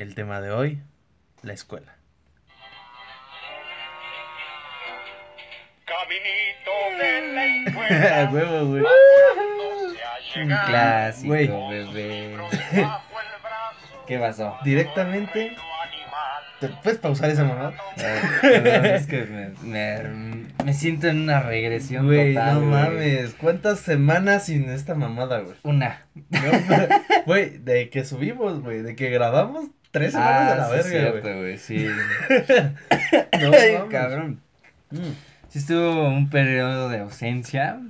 el tema de hoy, la escuela. Caminito de la escuela. huevo, güey. Un Clásico, Güey. bebé. ¿Qué pasó? Directamente. ¿Te puedes pausar esa mamá? Eh, es que me, me, me siento en una regresión Güey, total. no mames. ¿Cuántas semanas sin esta mamada, güey? Una. No, Güey, de que subimos, güey. De que grabamos tres semanas a la Ah, sí, verga, cierto, güey. sí. No Ay, cabrón. Mm. Sí estuvo un periodo de ausencia.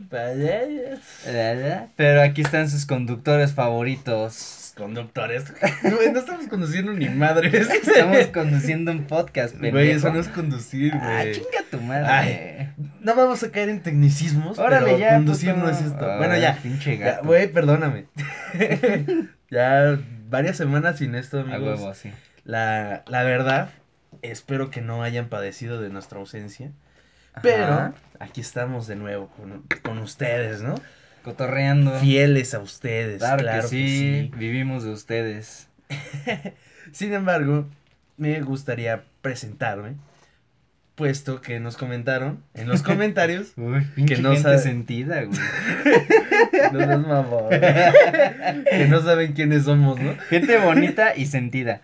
Pero aquí están sus conductores favoritos. Conductores. Güey, no estamos conduciendo ni madres. Estamos conduciendo un podcast, pendejo. Güey, eso no es conducir, Ah, güey. chinga tu madre. Ay, No vamos a caer en tecnicismos, Órale, pero ya. conducir puto. no es esto. Bueno, ya. Pinche gato. Güey, perdóname. ya varias semanas sin esto, A amigos. huevo, sí. La, la verdad, espero que no hayan padecido de nuestra ausencia. Pero aquí estamos de nuevo con, con ustedes, ¿no? Cotorreando. Fieles a ustedes. Claro, Claro, que, sí, vivimos de ustedes. Sin embargo, me gustaría presentarme, puesto que nos comentaron en los comentarios. Uy, pinche no gente sabe- sentida, güey. no seas mamón. que no saben quiénes somos, ¿no? gente bonita y sentida.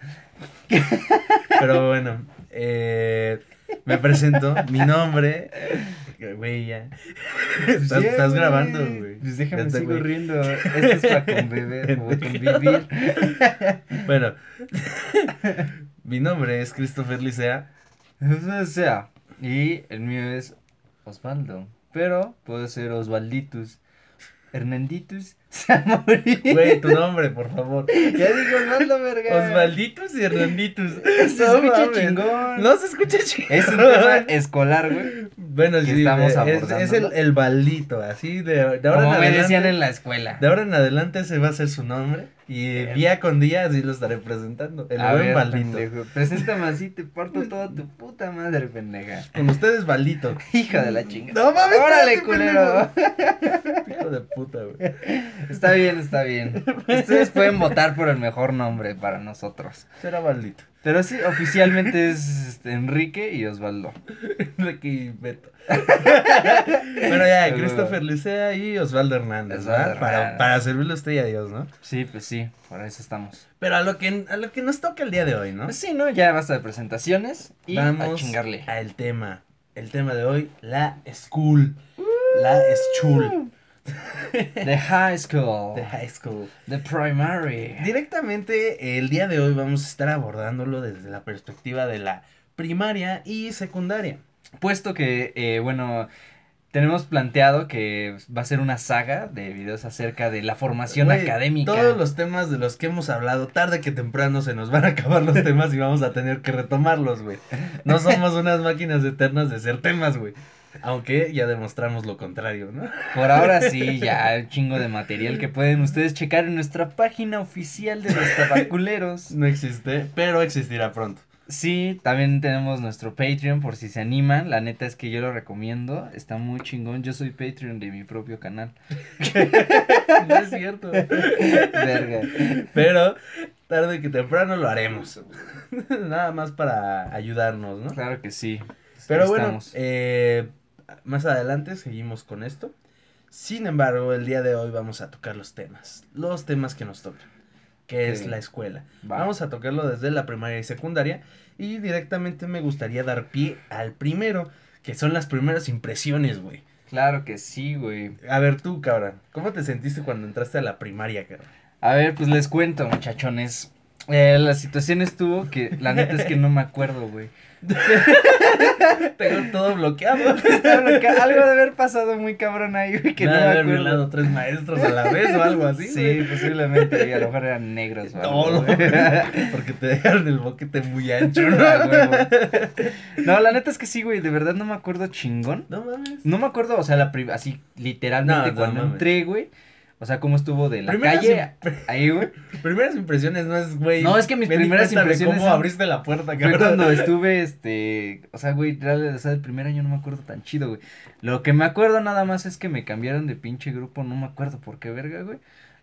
Pero bueno, eh, me presento, mi nombre, güey, ya. Estás, Sí, estás grabando, güey. Pues déjame sigo güey. riendo. Esto es para convivir, convivir. Bueno, mi nombre es Christopher Licea. O sea, y el mío es Osvaldo. Pero puede ser Osvalditus. Hernanditus Samorí. Güey, tu nombre, por favor. Ya digo Osvaldo, verga. Osvalditus y Hernanditus. Se No escucha mames. chingón. No se escucha chingón. Es un tema escolar, güey. Bueno, que sí, estamos es, abordando, es el, ¿no? el baldito, así de, de ahora Como en me adelante. decían en la escuela. De ahora en adelante ese va a ser su nombre. Y Bien. día con día así lo estaré presentando. El A buen ver, baldito. pendejo, Preséntame así, te parto toda tu puta madre, pendeja. Con ustedes, baldito. Hija de la chingada. No mames, Órale, culero. Hijo de puta, güey. Está bien, está bien. Ustedes pueden votar por el mejor nombre para nosotros. Será baldito. Pero sí, oficialmente es este, Enrique y Osvaldo. Aquí Beto. bueno, ya. Christopher Licea y Osvaldo Hernández, Osvaldo ¿verdad? Para, Hernández. para servirle a usted y a Dios, ¿no? Sí, pues sí, por eso estamos. Pero a lo que, a lo que nos toca el día de hoy, ¿no? Pues sí, ¿no? Ya basta de presentaciones y Vamos a chingarle. al tema. El tema de hoy, la school. La school. The high school. De high school. The primary. Directamente, el día de hoy vamos a estar abordándolo desde la perspectiva de la primaria y secundaria. Puesto que, eh, bueno, tenemos planteado que va a ser una saga de videos acerca de la formación académica. Todos los temas de los que hemos hablado, tarde que temprano se nos van a acabar los temas y vamos a tener que retomarlos, güey. No somos unas máquinas eternas de ser temas, güey. Aunque ya demostramos lo contrario, ¿no? Por ahora sí, ya un chingo de material que pueden ustedes checar en nuestra página oficial de los tabaculeros. No existe, pero existirá pronto. Sí, también tenemos nuestro Patreon por si se animan. La neta es que yo lo recomiendo. Está muy chingón. Yo soy Patreon de mi propio canal. No es cierto. Verga. Pero tarde que temprano lo haremos. Nada más para ayudarnos, ¿no? Claro que sí. Pero Ahí bueno, estamos. eh, más adelante seguimos con esto. Sin embargo, el día de hoy vamos a tocar los temas. Los temas que nos tocan. Que es la escuela. Va. Vamos a tocarlo desde la primaria y secundaria. Y directamente me gustaría dar pie al primero. Que son las primeras impresiones, güey. Claro que sí, güey. A ver tú, cabrón. ¿Cómo te sentiste cuando entraste a la primaria, cabrón? A ver, pues les cuento, muchachones. Eh, la situación estuvo que la neta es que no me acuerdo, güey. Tengo todo bloqueado. Algo de haber pasado muy cabrón ahí, güey, que Me no de haber acuerdo. violado tres maestros a la vez o algo así. Sí, posiblemente, y a lo mejor eran negros o algo, No, no, güey. porque te dejaron el boquete muy ancho, ¿no? Ah. No, la neta es que sí, güey, de verdad no me acuerdo chingón. No mames. No me acuerdo, o sea, la así literalmente No, no cuando mames. entré, güey. O sea, cómo estuvo de la Primeras calle ahí, güey. Primeras impresiones no es, güey. No, es que mis primeras impresiones ¿Cómo abriste la puerta, Fue cuando estuve, este, o sea, güey, o sea, el primer año no me acuerdo tan chido, güey. Lo que me acuerdo nada más es que me cambiaron de pinche grupo, no me acuerdo por qué verga, güey.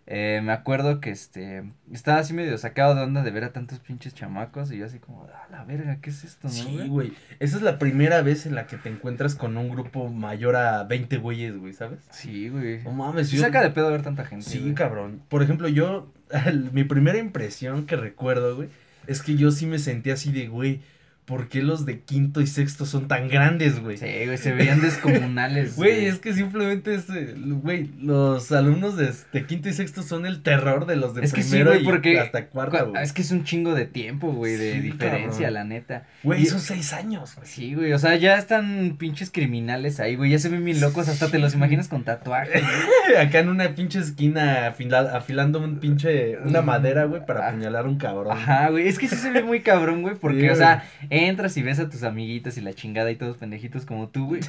Eh, me acuerdo que este estaba así medio sacado de onda de ver a tantos pinches chamacos y yo así como, ah, la verga, ¿qué es esto, no, Sí, güey. Esa es la primera vez en la que te encuentras con un grupo mayor a 20 güeyes, güey, ¿sabes? Sí, güey. No mames, Sí yo- saca de pedo ver tanta gente. Sí, güey. cabrón. Por ejemplo, yo, mi primera impresión que recuerdo, güey, es que yo sí me sentí así de, güey, ¿por qué los de quinto y sexto son tan grandes, güey? Sí, güey, se veían descomunales. Güey, es que simplemente es, eh, güey, los alumnos de, de quinto y sexto son el terror de los de Es que sí, primero güey, y porque hasta cuarta, Cua- güey. Es que es un chingo de tiempo, güey, de Sí, diferencia, cabrón. la neta. Güey, y- son seis años, güey. Sí, güey, o sea, ya están pinches criminales ahí, güey, ya se ven bien locos, hasta te los imaginas con tatuajes. Acá en una pinche esquina afila- afilando un pinche, una madera, güey, para Ah. apuñalar a un cabrón. Ajá, güey, es que sí se ve muy cabrón, güey, porque, Sí, o sea, entras y ves a tus amiguitos y la chingada y todos pendejitos como tú, güey,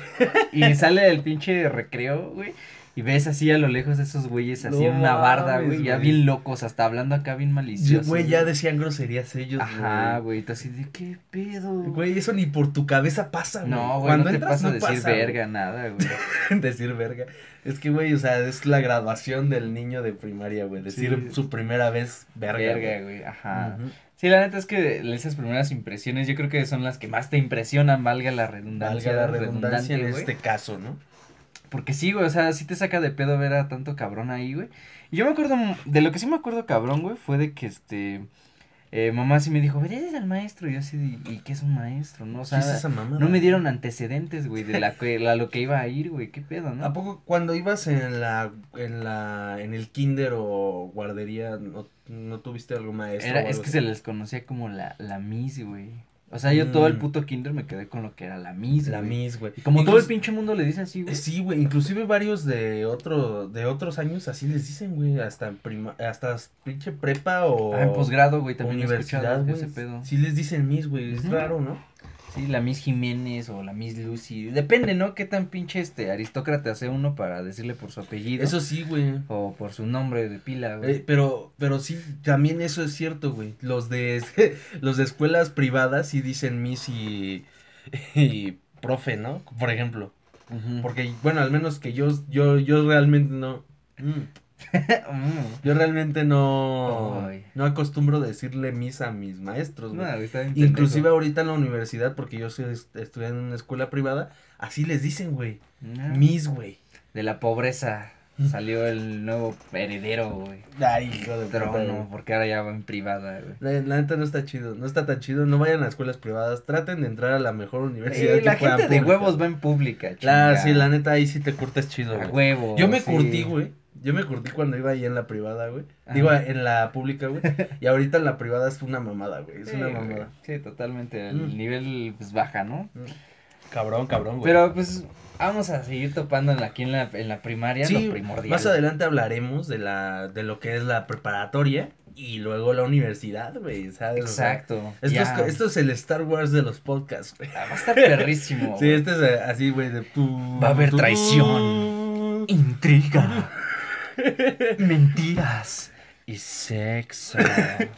y sale el pinche recreo, güey, y ves así a lo lejos esos güeyes así No en una barda, güey, ya bien locos, hasta hablando acá bien maliciosos. Güey, ya decían groserías ellos, Ajá, güey, tú así de, ¿qué pedo? Güey, eso ni por tu cabeza pasa, güey. No, güey, Cuando no te entras, pasa no decir pasa, verga, nada, güey. decir verga. Es que, güey, o sea, es la graduación del niño de primaria, güey. Decir Sí. su primera vez verga. Verga, güey. ajá. Sí, la neta es que esas primeras impresiones yo creo que son las que más te impresionan, valga la redundancia. Valga la redundancia en este caso, ¿no? Porque sí, güey, o sea, sí te saca de pedo ver a tanto cabrón ahí, güey. Y yo me acuerdo, de lo que sí me acuerdo cabrón, güey, fue de que este, eh, mamá sí me dijo, eres el maestro, y yo así, de, ¿y qué es un maestro, no? O sea, ¿Qué es esa mamada? no me dieron antecedentes, güey, de la que, la, lo que iba a ir, güey, qué pedo, ¿no? ¿A poco cuando ibas en la, en la, en el kinder o guardería, no, no tuviste algún maestro? Era, o es que así? se les conocía como la, la Miss, güey. O sea, yo todo el Mm. puto kinder me quedé con lo que era la Miss, La güey. Miss, güey. Y como todo el pinche mundo le dice así, güey. Eh, Sí, güey, inclusive varios de otro, de otros años así les dicen, güey, hasta prima, hasta pinche prepa o Ah, en posgrado, güey, también universidad, güey. ese pedo. Sí les dicen Miss, güey, es raro, ¿no? Sí, la Miss Jiménez o la Miss Lucy. Depende, ¿no? Qué tan pinche este aristócrata hace uno para decirle por su apellido. Eso sí, güey. O por su nombre de pila, güey. Eh, pero, pero sí, también eso es cierto, güey. Los de, los de escuelas privadas sí dicen Miss y, y profe, ¿no? Por ejemplo. Porque, bueno, al menos que yo, yo, yo realmente no. Mm. yo realmente no. Ay. No acostumbro decirle Miss a mis maestros, No, güey. está Inclusive ahorita en la universidad, porque yo soy, est- estudié en una escuela privada, así les dicen, güey. Ah, Miss, güey. De la pobreza salió el nuevo heredero, güey. Ay, hijo de Trono, porque ahora ya va en privada, güey. La, la neta no está chido, no está tan chido, no vayan a escuelas privadas, traten de entrar a la mejor universidad Sí, que la gente de pública. huevos va en pública, chinga. sí, la neta ahí sí te curtes chido, A güey. huevo. Yo me sí. curtí, güey. Yo me curtí cuando iba ahí en la privada, güey. Ajá. Digo, en la pública, güey. Y ahorita en la privada es una mamada, güey. Es Sí, una güey. mamada. Sí, totalmente. El Mm. nivel, pues, baja, ¿no? Cabrón, cabrón, güey. Pero, pues, vamos a seguir topando aquí en la, en la primaria, sí, lo primordial. más adelante hablaremos de la de lo que es la preparatoria y luego la universidad, güey, ¿sabes? O sea, Exacto. esto, es, esto es el Star Wars de los podcasts, güey. Ah, Va a estar perrísimo. Sí, este es eh, así, güey, de. Va a haber traición. Intriga. mentiras. Y sexo.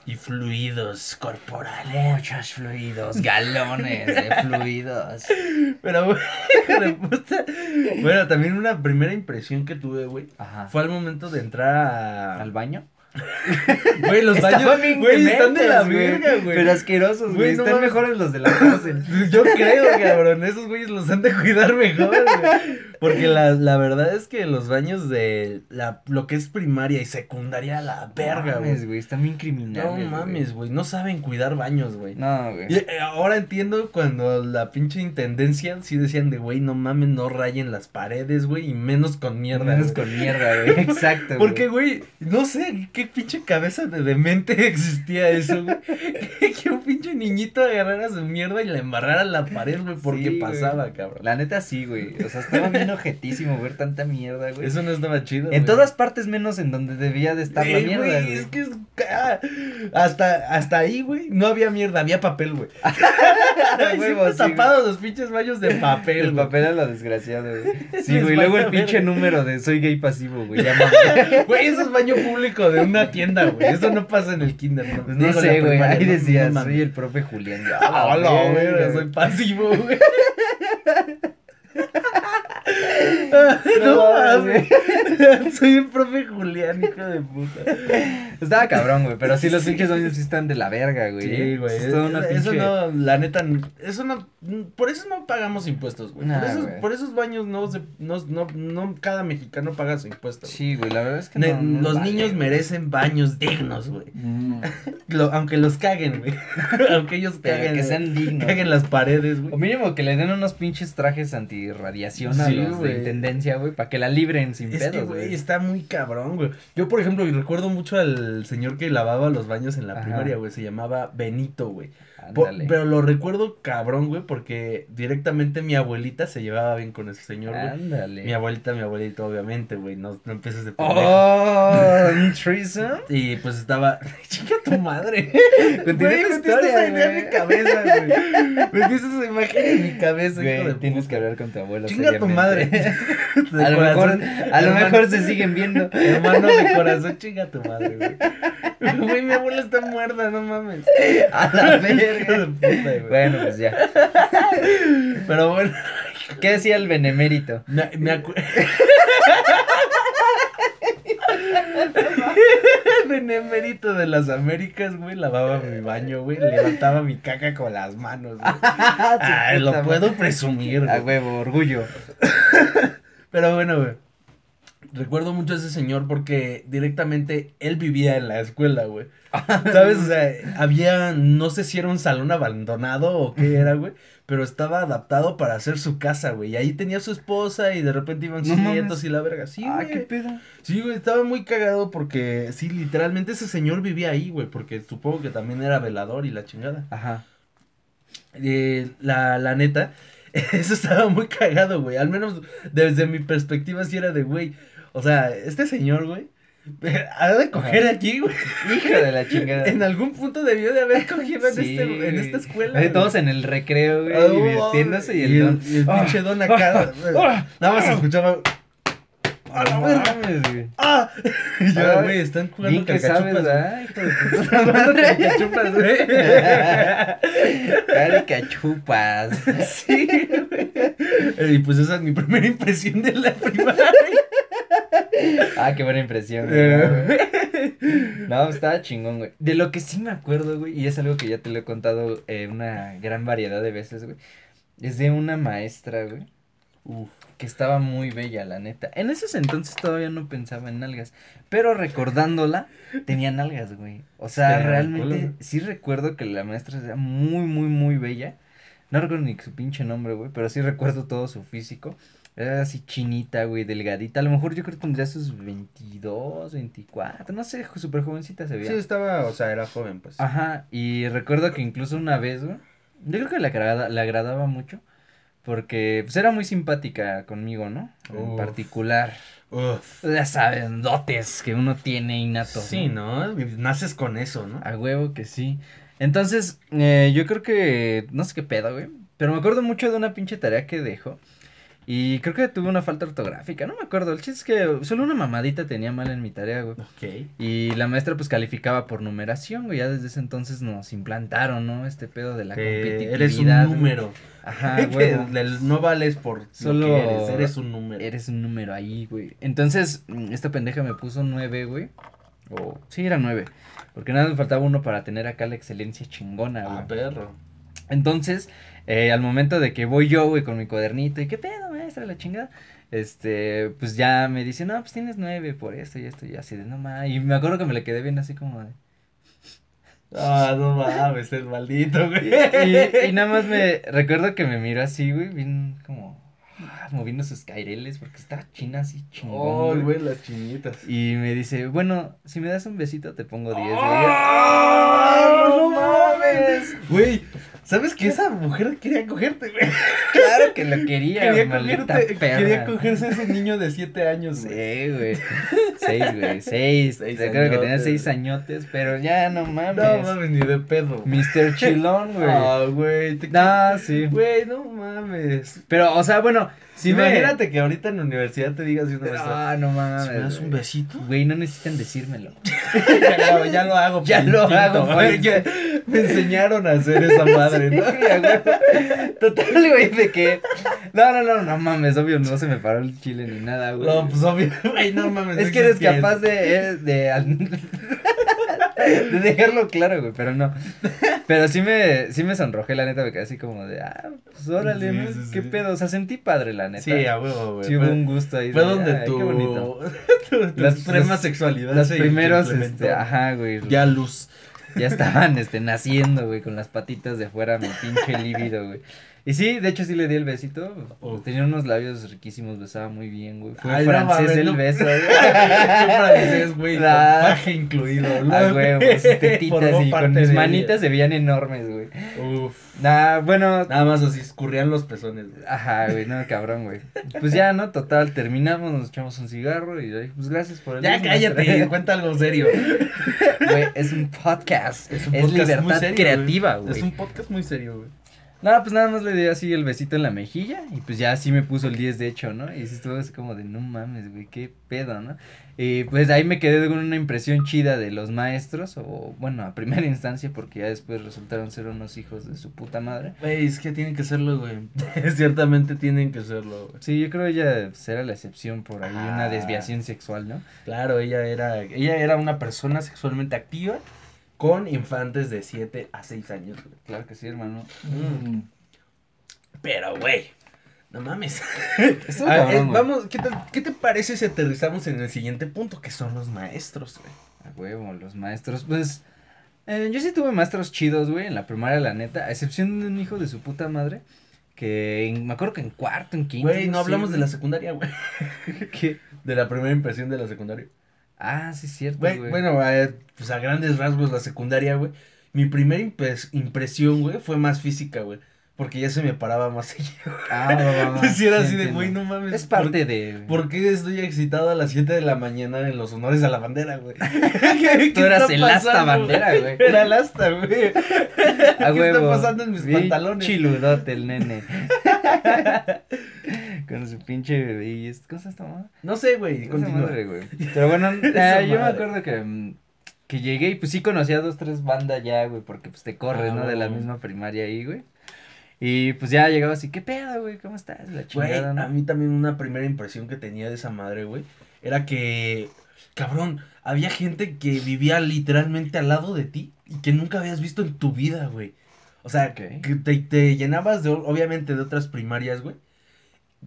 Y fluidos corporales. Muchos fluidos, galones de fluidos. Pero, puta. Bueno, también una primera impresión que tuve, güey, fue al momento de entrar a... ¿Al baño? Güey, los baños, güey, están de la verga, güey. Pero asquerosos, Güey, güey. no Están mames. mejores los de la cárcel. Yo creo, cabrón, esos güeyes los han de cuidar mejor, güey. Porque la, la verdad es que los baños de la, lo que es primaria y secundaria, la verga, No mames, güey. güey. Están bien criminales. No mames, güey, no saben cuidar baños, güey. No, güey. Y eh, ahora entiendo cuando la pinche intendencia sí decían de, güey, no mames, no rayen las paredes, güey, y menos con mierda. Menos güey. con mierda, güey. Exacto, güey. Porque, güey, no sé qué pinche cabeza de demente existía eso, güey. que un pinche niñito agarrara su mierda y la embarrara en la pared, güey, porque Sí, güey. pasaba, cabrón. La neta sí, güey. O sea, estaba bien ojetísimo ver tanta mierda, güey. Eso no estaba chido. En güey. todas partes menos en donde debía de estar la mierda, güey, güey. Es que es. ah, hasta, hasta ahí, güey, no había mierda, había papel, güey. Siempre huevo, sí, tapados los pinches baños de papel, El papel a lo desgraciado, güey. Sí, güey. Luego el pinche número de soy gay pasivo, güey. Ya. Güey, eso es baño público de una tienda, güey. Eso no pasa en el kinder, ¿no? Pues no Digo, sé, güey. Ahí decía, no soy el profe Julián. Ya, Ah, verga, soy pasivo, güey. No mames. Soy el profe Julián, hijo de puta. Estaba cabrón, güey, pero sí los pinches baños sí están de la verga, güey. Sí, güey. Es toda una Eso pinche- no, la neta, eso no, por eso no pagamos impuestos, güey. Nah, por, esos, güey. por esos baños no, se, no, no, no, cada mexicano paga su impuesto. Sí, güey, la verdad es que Ne- no, no los niños güey. merecen baños dignos, güey. Mm. Lo- aunque los caguen, güey. aunque ellos Pero caguen. que sean dignos. Caguen las paredes, O güey. mínimo que le den unos pinches trajes antirradiación Sí, los de intendencia, güey, para que la libren sin Es pedos, güey, güey. está muy cabrón, güey. Yo, por ejemplo, recuerdo mucho al señor que lavaba los baños en la Ajá. primaria, güey. Se llamaba Benito, güey. Po- Ándale. pero lo recuerdo cabrón, güey, porque directamente mi abuelita se llevaba bien con ese señor, güey. Ándale. Mi abuelita, mi abuelito, obviamente, güey. No, no empieces de pendejo. Oh, threesome. Y pues estaba. Chica tu madre. Güey, metiste esa idea en mi cabeza, güey. Metiste esa imagen en mi cabeza, Güey, tienes puta. que hablar con tu abuelo. Chinga tu madre. a lo corazón, mejor, a lo hermano- mejor se siguen viendo. Hermano de corazón, chinga tu madre, güey. Güey, mi abuela está muerta, no mames. A la verga. Bueno, pues ya. Pero bueno, ¿Qué decía el benemérito? me, me acuerdo. El benemérito de las Américas, güey, lavaba mi baño, güey, levantaba mi caca con las manos, güey. Ay, lo puedo presumir, A huevo, orgullo. Pero bueno, güey. Recuerdo mucho a ese señor porque directamente él vivía en la escuela, güey. ¿Sabes? O sea, había, no sé si era un salón abandonado o qué era, güey. Pero estaba adaptado para hacer su casa, güey. Y ahí tenía su esposa y de repente iban sus No mames. nietos y la verga. Sí, Ah, güey. qué pedo. Sí, güey, estaba muy cagado porque, sí, literalmente ese señor vivía ahí, güey. Porque supongo que también era velador y la chingada. Ajá. Eh, la, la neta, eso estaba muy cagado, güey. Al menos desde mi perspectiva sí era de, güey. O sea, este señor, güey, ha de coger Ajá. aquí, güey. Hijo de la chingada. En algún punto debió de haber cogido en, Sí, este, en esta escuela. Ahí todos en el recreo, güey, Ah, divirtiéndose y el y don. y el Ah, pinche don acá. ah, nada más ah. escuchaba. ¡A la no verga! mames, güey. ¡Ah! Y yo, güey, están jugando sabes, carcachupas. carcachupas, güey. Caricachupas. Sí, güey. Y pues esa es mi primera impresión de la primaria. Ah, qué buena impresión, güey. No, pues, estaba chingón, güey. De lo que sí me acuerdo, güey, y es algo que ya te lo he contado eh, una gran variedad de veces, güey. Es de una maestra, güey. Uf. Que estaba muy bella, la neta. En esos entonces todavía no pensaba en nalgas. Pero recordándola, tenía nalgas, güey. O sea, realmente culo. sí recuerdo que la maestra era muy, muy, muy bella. No recuerdo ni su pinche nombre, güey. Pero sí recuerdo todo su físico. Era así chinita, güey, delgadita. A lo mejor yo creo que tendría sus 22, 24. No sé, súper jovencita se veía. Sí, estaba, o sea, era joven, pues. Ajá, y recuerdo que incluso una vez, güey, yo creo que le, agrada, le agradaba mucho, porque pues era muy simpática conmigo, ¿no? En Uf. particular, Uf. ya saben, dotes que uno tiene innatos. Sí, ¿no? Naces con eso, ¿no? A huevo que sí. Entonces, eh, yo creo que, no sé qué pedo, güey, pero me acuerdo mucho de una pinche tarea que dejó. Y creo que tuve una falta ortográfica, no me acuerdo. El chiste es que solo una mamadita tenía mal en mi tarea, güey. Ok. Y la maestra pues calificaba por numeración, güey. Ya desde ese entonces nos implantaron, ¿no? Este pedo de la Eh, competitividad. eres un güey. número. Ajá, güey. no vales por Solo lo que eres, eres un número. Eres un número ahí, güey. Entonces, mm, esta pendeja me puso nueve, güey. O, sí, era nueve. Porque nada me faltaba uno para tener acá la excelencia chingona, güey. Ah, perro. Entonces, eh, al momento de que voy yo, güey, con mi cuadernito, y qué pedo, maestra, la chingada, este, pues ya me dice, no, pues tienes nueve por esto y esto, y así de, no mames, y me acuerdo que me le quedé bien así como de, Ah, no mames, el maldito, güey. y, y nada más me, recuerdo que me miró así, güey, bien como, ah, moviendo sus caireles, porque estaba china así, chingón, Oh, güey. güey, las chinitas. Y me dice, bueno, si me das un besito te pongo diez, güey. ¡Ah, no mames! Güey, ¿sabes que esa mujer quería cogerte, güey? Claro que lo quería, Quería, cogerte, perra. quería cogerse a ese niño de 7 años, güey. Sí, güey. Seis, güey. Seis. Seis Recuerdo que tenía seis añotes, pero ya no mames. No mames, ni de pedo. Mr. Chilón, güey. Ah, güey. te- No, sí. Güey, no mames. Pero, o sea, bueno, Sí, me- Imagínate que ahorita en la universidad te digas una maestra. Ah, no mames. ¿Si me das un besito? Güey, no necesitan decírmelo. ya, lo, ya lo hago. Ya lo instinto, hago güey, Me enseñaron a hacer esa madre, ¿no? Total, güey, de que. No, no, no, no mames, obvio, no se me paró el chile ni nada, güey. No, pues obvio, güey, no mames. es que eres capaz de, eh, de. de dejarlo claro, güey, pero no. Pero sí me, sí me sonrojé, la neta, me quedé así como de, ah, pues órale, Sí, ¿no? sí, ¿Qué sí. pedo? O sea, sentí padre, la neta. Sí, a huevo, güey. Sí hubo un gusto ahí. Fue de, donde tu, Qué bonito. tu, tu Las- extrema los- sexualidad Los primeros, este, ajá, güey. Ya luz. Ya estaban, este, naciendo, güey, con las patitas de fuera, mi pinche líbido, güey. Y sí, de hecho sí le di el besito. Tenía unos labios riquísimos, besaba muy bien, güey. Fue Ay, no francés el no. beso, güey. Qué francés, güey. Con Ah. paje incluido. ¿no? Ah, güey, pues, tetitas y con mis manitas se veían enormes, güey. Uf. Nah, bueno, Nada más así escurrían los pezones, güey. ajá, güey, no, cabrón, güey. Pues ya, ¿no? Total, terminamos, nos echamos un cigarro y ay, pues gracias por el Ya cállate, cuenta algo serio. Güey, es un podcast. Es, un podcast muy libertad serio, creativa, güey. güey. Es un podcast muy serio, güey. No, pues nada más le di así el besito en la mejilla y pues ya así me puso el 10 de hecho, ¿no? Y estuvo así como de no mames, güey, qué pedo, ¿no? Y pues ahí me quedé con una impresión chida de los maestros, o bueno, a primera instancia, porque ya después resultaron ser unos hijos de su puta madre. Güey, es que tienen que serlo, güey. Ciertamente tienen que serlo, güey. Sí, yo creo ella era la excepción por ahí, una Ah. desviación sexual, ¿no? Claro, ella era, ella era una persona sexualmente activa con infantes de 7 a 6 años, güey. Claro que sí, hermano. Mm. Pero, güey, no mames. A ver, cabrón, eh, güey. vamos, ¿qué te, ¿qué te parece si aterrizamos en el siguiente punto, que son los maestros, güey? A huevo, los maestros, pues. eh, yo sí tuve maestros chidos, güey, en la primaria, la neta. A excepción de un hijo de su puta madre. Que en- me acuerdo que en cuarto, en quinto. Güey, no sé, hablamos de güey. la secundaria, güey. ¿Qué? De la primera impresión de la secundaria. Ah, sí, es cierto, Güey, güey. bueno, eh, pues a grandes rasgos la secundaria, güey. Mi primera impres- impresión, güey, fue más física, güey. Porque ya se me paraba más seguido. Ah, va, va, Sí, era sí así de, entiendo. güey, no mames. Es ¿por- parte de. ¿Por qué estoy excitado a las 7 de la mañana en los honores a la bandera, güey? Tú eras el asta bandera, güey. Era el asta, güey. A ¿Qué huevo. está pasando en mis Bien pantalones? Chiludote el nene. Con su pinche. ¿Y es cosa esta mamá? No sé, güey, continúa. madre, güey. Pero bueno, eh, yo me acuerdo que, mm, que llegué y pues sí conocía dos, tres bandas ya, güey, porque pues te corres, Ah, ¿no? De la misma primaria ahí, güey. Y pues ya llegaba así, ¿qué pedo, güey? ¿Cómo estás? La Güey, chingada, ¿no? a mí también una primera impresión que tenía de esa madre, güey, era que, cabrón, había gente que vivía literalmente al lado de ti y que nunca habías visto en tu vida, güey. O sea, que te, te llenabas de, obviamente, de otras primarias, güey.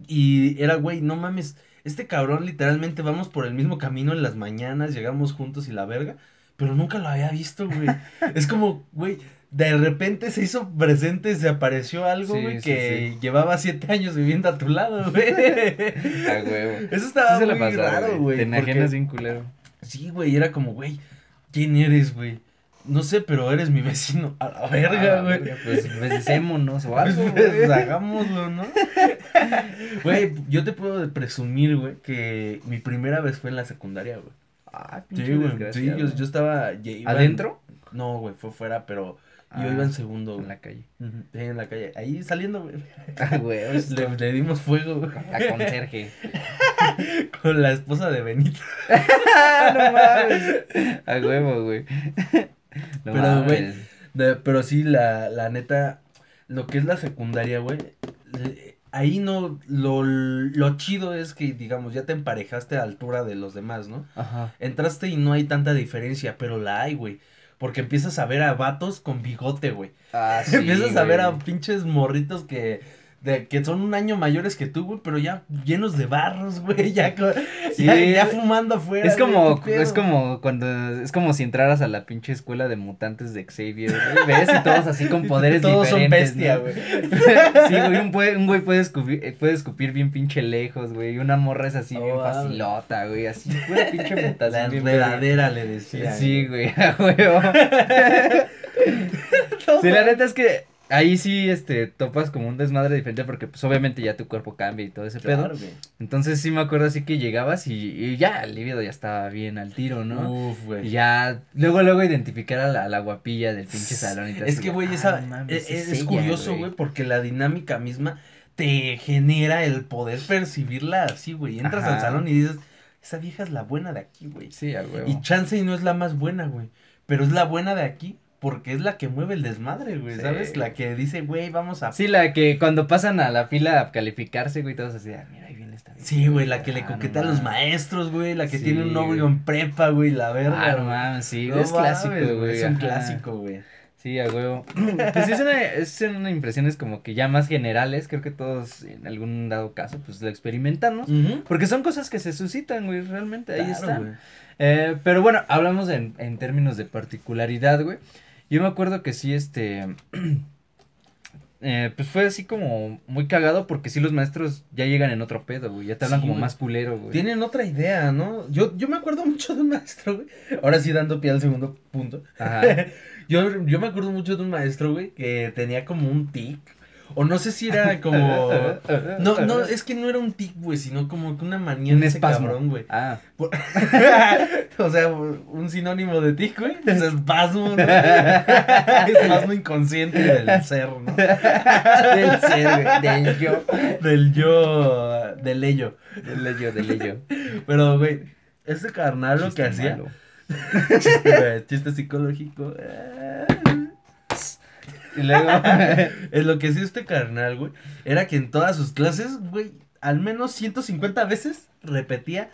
Y era, güey, no mames, este cabrón literalmente vamos por el mismo camino en las mañanas, llegamos juntos y la verga, pero nunca lo había visto, güey. es como, güey, de repente se hizo presente, se apareció algo, Sí, güey, sí, que sí. llevaba siete años viviendo a tu lado, güey. A huevo. Eso estaba muy raro, güey. Te porque- enajenas bien culero. Sí, güey, era como, güey, ¿quién eres, güey? No sé, pero eres mi vecino. A la verga, Ah, güey. Pues besémonos o Pues, algo, pues, hagámoslo, ¿no? Güey, yo te puedo presumir, güey, que mi primera vez fue en la secundaria, güey. Ah, Sí, güey. Sí, yo, yo estaba. ya iba en- ¿Adentro? No, güey, fue fuera, pero Ah, yo iba en segundo, En la calle. Sí, en la calle. Ahí saliendo, güey. Ah, güey. Le, le dimos fuego, güey. A conserje. Con la esposa de Benito. Ah, no mames. A huevo, güey. No Pero, güey, pero sí, la, la neta, lo que es la secundaria, güey, ahí no, lo, lo chido es que, digamos, ya te emparejaste a altura de los demás, ¿no? Ajá. Entraste y no hay tanta diferencia, pero la hay, güey. Porque empiezas a ver a vatos con bigote, güey. Ah, sí, empiezas a ver a pinches morritos que, de, que son un año mayores que tú, güey, pero ya llenos de barros, güey, ya, Sí. ya, ya fumando afuera. Es como, güey, es como cuando, es como si entraras a la pinche escuela de mutantes de Xavier, güey, ves y todos así con poderes Todos son diferentes, bestia, ¿no? güey. sí, güey, un, pue- un güey puede escupir, eh, puede escupir bien pinche lejos, güey, y una morra es así bien Oh, facilota, güey, así, pura pinche mutación La enredadera le decía. Sí, güey, a huevo. Sí, la neta es que ahí sí, este, topas como un desmadre diferente porque, pues, obviamente ya tu cuerpo cambia y todo ese pedo. Claro, güey. Entonces sí me acuerdo así que llegabas y, y ya, el líbido ya estaba bien al tiro, ¿no? Uf, güey. Y ya, luego, luego identificar a la, a la guapilla del pinche salón y Es que, güey, "Ah, esa, es, es ella, curioso, güey, porque la dinámica misma te genera el poder percibirla así, güey. Entras Ajá. al salón y dices, esa vieja es la buena de aquí, güey. Sí, a huevo. Y chance y no es la más buena, güey. Pero es la buena de aquí porque es la que mueve el desmadre, güey, Sí. ¿sabes? La que dice, güey, vamos a... Sí, la que cuando pasan a la fila a calificarse, güey, todos así, ah, mira, ahí viene esta. Sí, güey, la que le Ah, coquetea no a los maestros, güey, la que Sí, tiene un novio en prepa, güey, la verga. Ah, no mames, sí, No es clásico, güey. Es un ajá. clásico, güey. Sí, a huevo. Pues sí, es una, es una impresiones como que ya más generales, creo que todos en algún dado caso, pues lo experimentamos. Ujú. Porque son cosas que se suscitan, güey, realmente, ahí están. güey. Eh, pero bueno, hablamos en, en términos de particularidad, güey. Yo me acuerdo que sí, este. eh, pues fue así como muy cagado porque sí los maestros ya llegan en otro pedo, güey. Ya te hablan Sí, como güey. más culero, güey. Tienen otra idea, ¿no? Yo, yo me acuerdo mucho de un maestro, güey. Ahora sí dando pie al segundo punto. Ajá. Yo, yo me acuerdo mucho de un maestro, güey, que tenía como un tic. O no sé si era como. No, no, es que no era un tic, güey, sino como que una manía Un de ese espasmo. cabrón, güey. Ah, Por- o sea, un sinónimo de tic, güey. Es espasmo, ¿no? espasmo inconsciente del ser, ¿no? del ser, güey. Del yo. Del yo. Del ello. Del yo, del yo. Pero, güey, este carnal lo que hacía. Chiste, chiste psicológico. Y luego. Es lo que hacía este carnal, güey. Era que en todas sus clases, güey, al menos 150 veces repetía.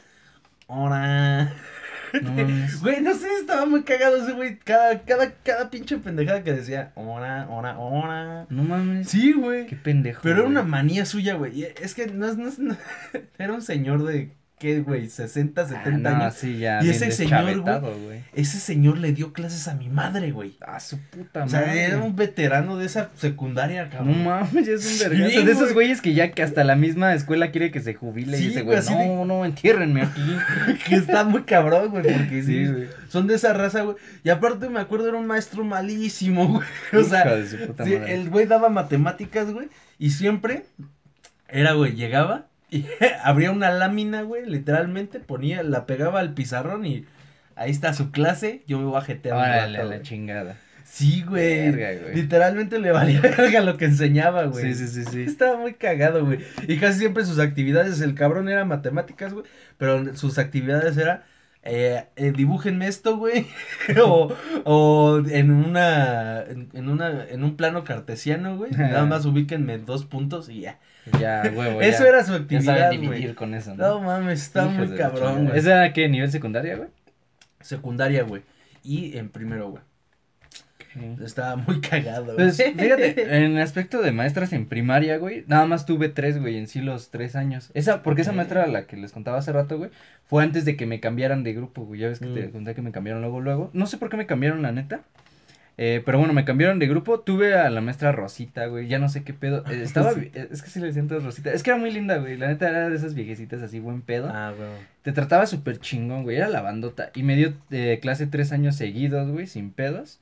Hora. no. Güey, no sé, estaba muy cagado ese güey. Cada, cada, cada pinche pendejada que decía, hora, hora, hora. No mames. Sí, güey. Qué pendejo. Pero era una manía suya, güey. Es que no es, no es- no- Era un señor de, ¿qué, güey? 60, Ah, 70 no, años. sí, ya. Y ese señor, güey. Ese señor le dio clases a mi madre, güey. Ah, su puta O sea, madre. era un veterano de esa secundaria, No cabrón. mames, ya es un Sí, vergazo. De esos güey. güeyes que ya que hasta la misma escuela quiere que se jubile Sí, y ese güey, no, no, entiérrenme aquí. que está muy cabrón, güey, porque sí, Sí, güey. son de esa raza, güey. Y aparte me acuerdo era un maestro malísimo, güey. O sea, Hijo de su puta sí, madre. el güey daba matemáticas, güey, y siempre era, güey, llegaba y abría una lámina, güey, literalmente ponía, la pegaba al pizarrón y ahí está su clase, yo me voy a jetear Órale, la chingada. Sí, güey. Verga, güey. Literalmente le valía verga lo que enseñaba, güey. Sí, sí, sí, sí. Estaba muy cagado, güey. Y casi siempre sus actividades, el cabrón era matemáticas, güey. Pero sus actividades era, eh, eh, dibújenme esto, güey. o, o en una, en, en una, en un plano cartesiano, güey. Nada más ubíquenme dos puntos y ya. Ya, huevo, Eso ya. era su Ya actividad, saben dividir güey. con eso, No ¿no? mames, está Hijos muy cabrón, güey. ¿Esa era qué? ¿Nivel secundaria, güey? Secundaria, güey. Y en primero, güey. Estaba muy cagado, güey. Pues, fíjate, en aspecto de maestras en primaria, güey, nada más tuve tres, güey, en sí los tres años. Esa, porque esa maestra a la que les contaba hace rato, güey, fue antes de que me cambiaran de grupo, güey. Ya ves que te Mm. conté que me cambiaron luego, luego. No sé por qué me cambiaron, la neta. Eh, pero bueno, me cambiaron de grupo. Tuve a la maestra Rosita, güey. Ya no sé qué pedo. Eh, estaba. Eh, Es que sí le siento Rosita. Es que era muy linda, güey. La neta era de esas viejecitas así, buen pedo. Ah, güey. Te trataba súper chingón, güey. Era la bandota. Y me dio eh, clase tres años seguidos, güey, sin pedos.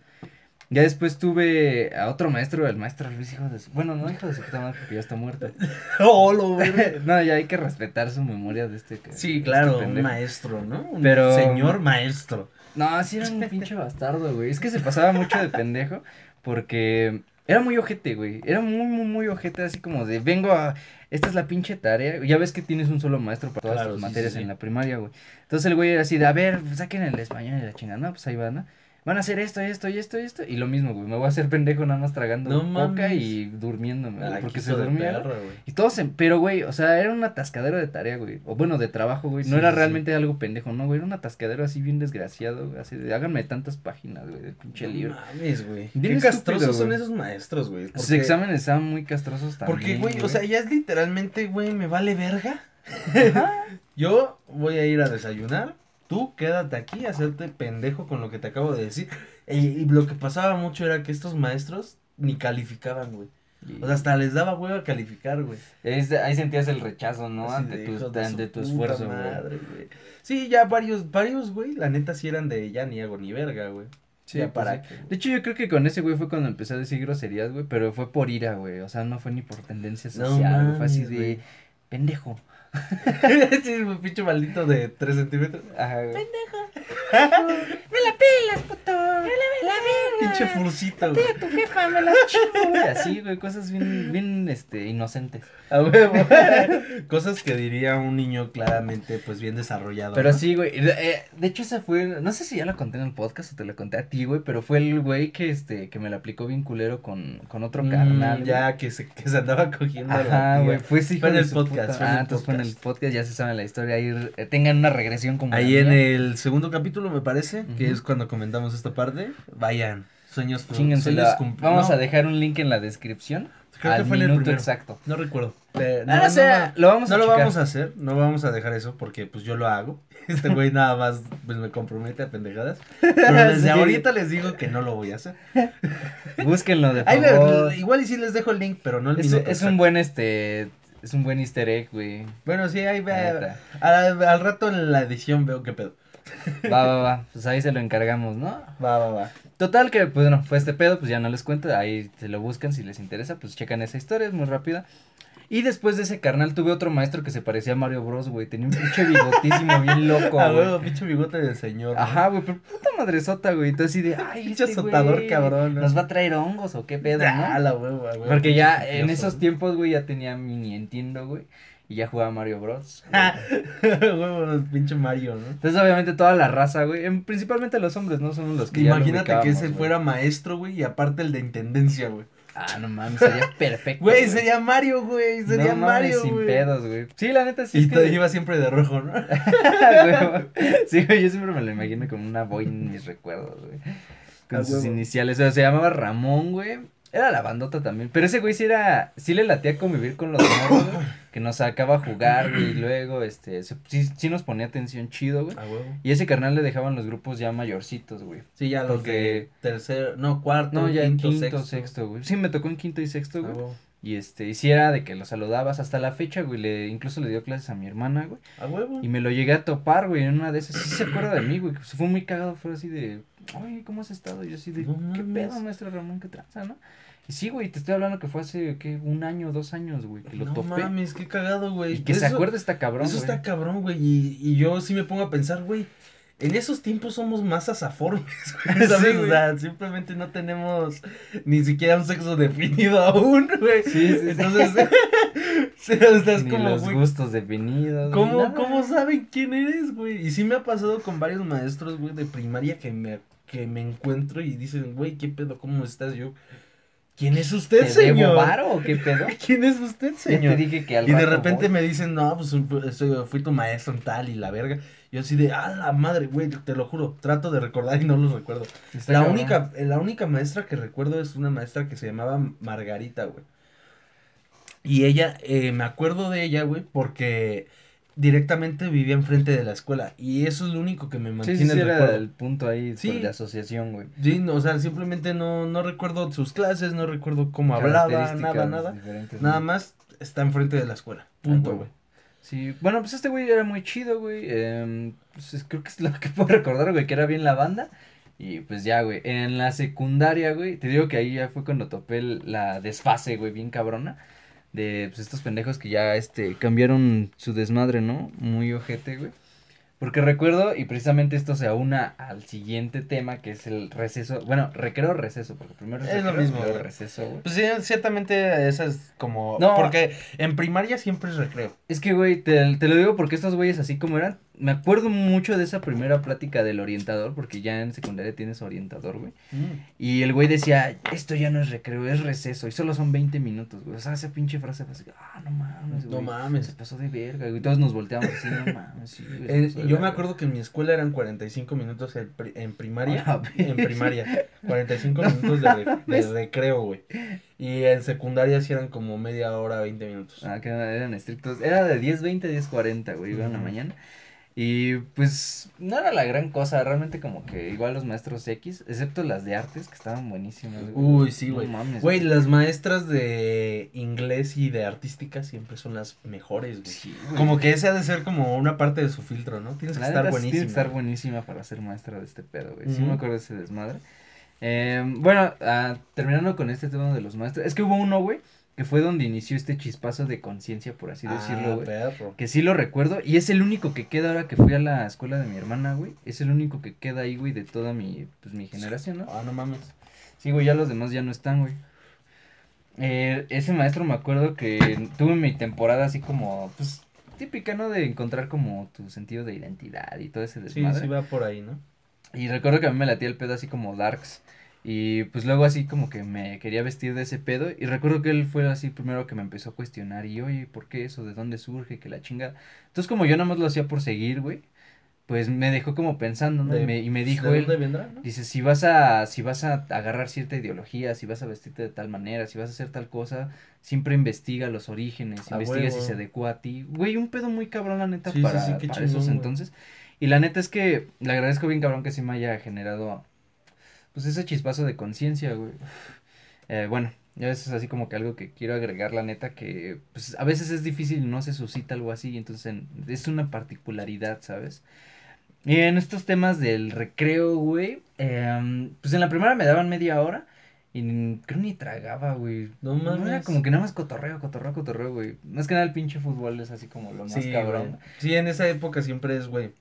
Ya después tuve a otro maestro, el maestro Luis, hijo de su... Bueno, no hijo de su puta madre porque ya está muerto. Oh, lo güey. no, ya hay que respetar su memoria de este. Sí, este claro, un pendejo. maestro, ¿no? Un Pero- señor maestro. No, sí era un pinche bastardo, güey. Es que se pasaba mucho de pendejo porque era muy ojete, güey. Era muy, muy, muy ojete, así como de, vengo a... Esta es la pinche tarea. Ya ves que tienes un solo maestro para todas Claro, tus sí, materias sí, sí. en la primaria, güey. Entonces el güey era así de, a ver, saquen el español y la chingada. No, pues ahí van, ¿no? Van a hacer esto, esto y esto y esto. Y lo mismo, güey. Me voy a hacer pendejo nada más tragando No coca y durmiéndome, güey, porque se dormía. güey. Y todo se, pero güey, o sea, era un atascadero de tarea, güey. O bueno, de trabajo, güey. No Sí, era sí, realmente algo pendejo, no, güey. Era un atascadero así bien desgraciado, güey. Así de, háganme tantas páginas, güey, de pinche libro. No mames, güey. Bien Qué estúpido, castrosos son güey. esos maestros, güey. Sus porque- exámenes estaban muy castrosos también. Porque, güey, o sea, ya es literalmente, güey, me vale verga. Yo voy a ir a desayunar. Tú quédate aquí a hacerte pendejo con lo que te acabo de decir. Y, y lo que pasaba mucho era que estos maestros ni calificaban, güey. O sea, hasta les daba hueva calificar, güey. Ahí sentías el rechazo, ¿no? Así ante tu, ante tu esfuerzo, güey. madre, güey. Sí, ya varios, varios, güey, la neta sí eran de ya ni hago ni verga, güey. Sí, Ya pues para. De hecho, yo creo que con ese güey fue cuando empecé a decir groserías, güey, pero fue por ira, güey. O sea, no fue ni por tendencia No social, güey, Fue así de güey. pendejo. sí, un pinche maldito de 3 centímetros. Ajá, güey. Me la pelas, puto. Me la, Pinche furcito, güey. tu jefa, me la chingo, güey. Así, güey, cosas bien, bien, este, inocentes. A huevo. Cosas que diría un niño claramente, pues bien desarrollado. Pero ¿no? sí, güey. De, eh, de hecho, ese fue. No sé si ya lo conté en el podcast o te lo conté a ti, güey. Pero fue el güey que este que me la aplicó bien culero con, con otro Mm, carnal. güey. ya que se, que se andaba cogiendo. la Ajá, güey. Fue hijo Fue en el podcast, puta- fue en el Ah, entonces fue en el podcast. Ya se saben la historia. Ahí eh, tengan una regresión como. Ahí la en mía. el segundo capítulo, me parece, que es cuando comentamos esta parte. Vayan, sueños, sueños cum- Vamos no, a dejar un link en la descripción. Creo que al fue en el minuto primero. exacto. No recuerdo. Eh, Ah, no sé, va- lo vamos no a lo checar. vamos a hacer, no vamos a dejar eso porque pues yo lo hago. Este güey nada más pues me compromete a pendejadas. Pero desde Sí. ahorita les digo que no lo voy a hacer. Búsquenlo de le- favor. igual y sí les dejo el link, pero no el Es, minuto es un buen este. Es un buen easter egg, güey. Bueno, sí, ahí ve. Al rato en la edición veo qué pedo. Va, va, va. Pues ahí se lo encargamos, ¿no? Va, va, va. Total que, pues bueno, fue este pedo, pues ya no les cuento, ahí se lo buscan si les interesa, pues checan esa historia, es muy rápida. Y después de ese carnal tuve otro maestro que se parecía a Mario Bros, güey, tenía un pinche bigotísimo bien loco, A güey. pinche bigote de señor. Ajá, güey, pero puta madresota, güey, entonces así de, ay, Pinche este azotador, güey, cabrón, ¿no? ¿Nos va a traer hongos o qué pedo, Ah, no? la huevo, a huevo, Porque ya en esos tiempos, güey, ya tenía mi Nintendo, güey, y ya jugaba Mario Bros. güey. Ah, huevo, pinche Mario, ¿no? Entonces, obviamente, toda la raza, güey, en- principalmente los hombres, ¿no? Son los que ya Imagínate que ubicábamos, ese güey. fuera maestro, güey, y aparte el de intendencia, güey. Ah, no mames, sería perfecto. Güey, sería Mario, güey, sería No mames, Mario, sin güey. pedos, güey. Sí, la neta sí Y es te que... iba siempre de rojo, ¿no? Güey, sí, güey, yo siempre me lo imagino como una boina en mis recuerdos, güey. Con A sus iniciales, o sea, se llamaba Ramón, güey. Era la bandota también, pero ese güey sí era, sí le latía convivir con los morros, güey, que nos sacaba a jugar, güey, y luego, este, se- sí, sí nos ponía atención chido, güey. A huevo. Y ese carnal le dejaban los grupos ya mayorcitos, güey. Sí, ya los Porque- de tercero, no, cuarto, No, ya en quinto, quinto, sexto. sexto, güey. Sí, me tocó en quinto y sexto, A güey. huevo. Y este, y sí era de que lo saludabas hasta la fecha, güey, le, incluso le dio clases a mi hermana, güey. A huevo. Y me lo llegué a topar, güey, en una de esas. Sí se acuerda de mí, güey. que Fue muy cagado, fue así de, oye, ¿cómo has estado? Y yo así de, No ¿qué pedo, maestro Ramón? ¿Qué tranza, no? Y sí, güey, te estoy hablando que fue hace, ¿qué? Un año, dos años, güey, que lo no topé. mames, qué cagado, güey. y que se acuerde está cabrón, Eso güey. está cabrón, güey. Y, y yo sí me pongo a pensar, güey. En esos tiempos somos más asaformes, güey. Sí, ¿Sabes? güey. o sea, simplemente no tenemos ni siquiera un sexo definido aún, güey. Sí, sí. Entonces, sí, o sea, es Ni como, los güey. gustos definidos. ¿Cómo, nada. ¿Cómo saben quién eres, güey? Y sí me ha pasado con varios maestros, güey, de primaria que me, que me encuentro y dicen, güey, ¿qué pedo? ¿Cómo estás? Yo, ¿quién es usted, ¿Te debo señor? varo o qué pedo? ¿Quién es usted, Ya te señor? dije que al Y de repente voy. me dicen, no, pues fui tu maestro en tal y la verga. Yo así de, ah, la madre, güey, te lo juro, trato de recordar y no los recuerdo. Está La cabrón. única, la única maestra que recuerdo es una maestra que se llamaba Margarita, güey. Y ella, eh, me acuerdo de ella, güey, porque directamente vivía enfrente de la escuela. Y eso es lo único que me mantiene sí, sí, el era recuerdo. el punto ahí Sí. de asociación, güey. Sí, no, o sea, simplemente no, no recuerdo sus clases, no recuerdo cómo hablaba, nada, nada. Nada más está enfrente de la escuela. Punto, huevo. güey. Sí, bueno, pues este güey era muy chido, güey. em, pues es- creo que es lo que puedo recordar, güey, que era bien la banda. Y pues ya, güey. En la secundaria, güey, te digo que ahí ya fue cuando topé la desfase, güey, bien cabrona. De pues estos pendejos que ya, este, cambiaron su desmadre, ¿no? Muy ojete, güey. Porque recuerdo, y precisamente esto se aúna al siguiente tema, que es el receso. Bueno, recreo receso, porque primero Es lo recreo, mismo, luego güey. receso, güey. Pues sí, ciertamente esa es como... No. Porque en primaria siempre es recreo. Es que, güey, te, te lo digo porque estos güeyes así como eran, me acuerdo mucho de esa primera plática del orientador, porque ya en secundaria tienes orientador, güey. Y el güey decía, esto ya no es recreo, es receso, y solo son 20 minutos, güey. O sea, esa pinche frase fue así, ah, no mames, No güey. Se mames. pasó de verga, güey. Todos nos volteamos así, no mames, sí, güey, se Eh, yo me verga". acuerdo que en mi escuela eran 45 minutos en, pri- en primaria. A la en primaria. 45 minutos de, re- de recreo, güey. Y en secundaria sí eran como media hora, 20 minutos. Ah, que eran estrictos. Era de 10, 20, 10, 40, güey, iba en la mañana. Y pues no era la gran cosa, realmente como que igual los maestros X, excepto las de artes que estaban buenísimas. güey. Uy, sí, No güey. mames, Güey, las maestras de inglés y de artística siempre son las mejores, güey. Sí, güey. Como que ese ha de ser como una parte de su filtro, ¿no? Tienes que estar neta, sí buenísimo. Tiene que estar buenísima para ser maestra de este pedo, güey. Sí me acuerdo de ese desmadre. Eh, bueno, ah, terminando con este tema de los maestros. Es que hubo uno, güey, que fue donde inició este chispazo de conciencia, por así decirlo, Ah, güey. Que sí lo recuerdo y es el único que queda ahora que fui a la escuela de mi hermana, güey. Es el único que queda ahí, güey, de toda mi, pues, mi generación, ¿no? Ah, no mames. Sí, güey, ya los demás ya no están, güey. Eh, ese maestro me acuerdo que tuve mi temporada así como, pues, típica, ¿no? De encontrar como tu sentido de identidad y todo ese Sí, desmadre. sí va por ahí, ¿no? Y recuerdo que a mí me latía el pedo así como darks. Y pues luego así como que me quería vestir de ese pedo. Y recuerdo que él fue así primero que me empezó a cuestionar. Y oye, ¿por qué eso? ¿De dónde surge? Que la chinga. Entonces como yo nada más lo hacía por seguir, güey. Pues me dejó como pensando, ¿no? De- y, me, y me dijo ¿De él. dónde vendrá, no? Dice, si vas a, si vas a agarrar cierta ideología, si vas a vestirte de tal manera, si vas a hacer tal cosa, siempre investiga los orígenes, investiga si se adecua a ti. Güey, un pedo muy cabrón, la neta, Sí, sí, para, sí, para chingón, esos güey. entonces. Y la neta es que le agradezco bien cabrón que sí me haya generado, pues, ese chispazo de conciencia, güey. Eh, bueno, ya eso es así como que algo que quiero agregar, la neta, que, pues, a veces es difícil, no se suscita algo así, entonces en- es una particularidad, ¿sabes? Y en estos temas del recreo, güey, em, pues en la primera me daban media hora y creo ni tragaba, güey. No No era mames. como que nada más cotorreo, cotorreo, cotorreo, güey. Más que nada el pinche fútbol es así como lo más Sí, cabrón. güey. Sí, en esa época siempre es, güey.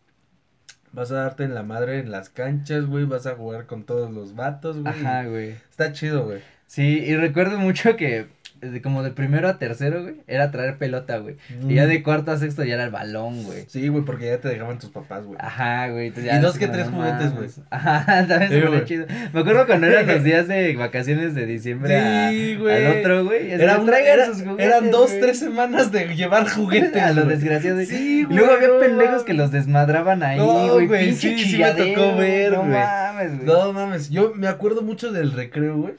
Vas a darte en la madre en las canchas, güey. Vas a jugar con todos los vatos, güey. Ajá, güey. Está chido, güey. Sí, y recuerdo mucho que de como de primero a tercero, güey, era traer pelota, güey. Mm. Y ya de cuarto a sexto ya era el balón, güey. Sí, güey, porque ya te dejaban tus papás, güey. Ajá, güey. Y dos que tres no juguetes, güey. Ajá, también Sí, chido. Me acuerdo cuando eran los días de vacaciones de diciembre a- Sí, güey. al otro, güey. Era un- "Traigan era- sus juguetes, eran dos, güey". tres semanas de llevar juguetes. A los desgraciados. Sí, güey. luego había no pendejos que los desmadraban ahí, No, güey. pinche sí, sí me tocó ver, No güey. mames, güey. No mames, yo me acuerdo mucho del recreo, güey.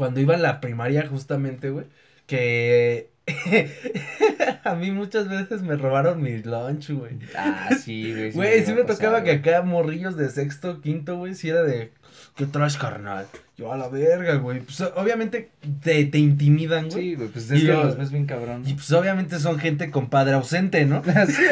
Cuando iba a la primaria, justamente, güey. Que a mí muchas veces me robaron mi lunch, güey. Ah, sí, güey. Güey, sí me pasar, tocaba que acá morrillos de sexto, quinto, güey, si era de, ¿qué traes, carnal? Yo a la verga, güey. Pues obviamente te, te intimidan, güey. Sí, güey, pues es Y que los ves bien cabrón. Y pues obviamente son gente con padre ausente, ¿no? Sí,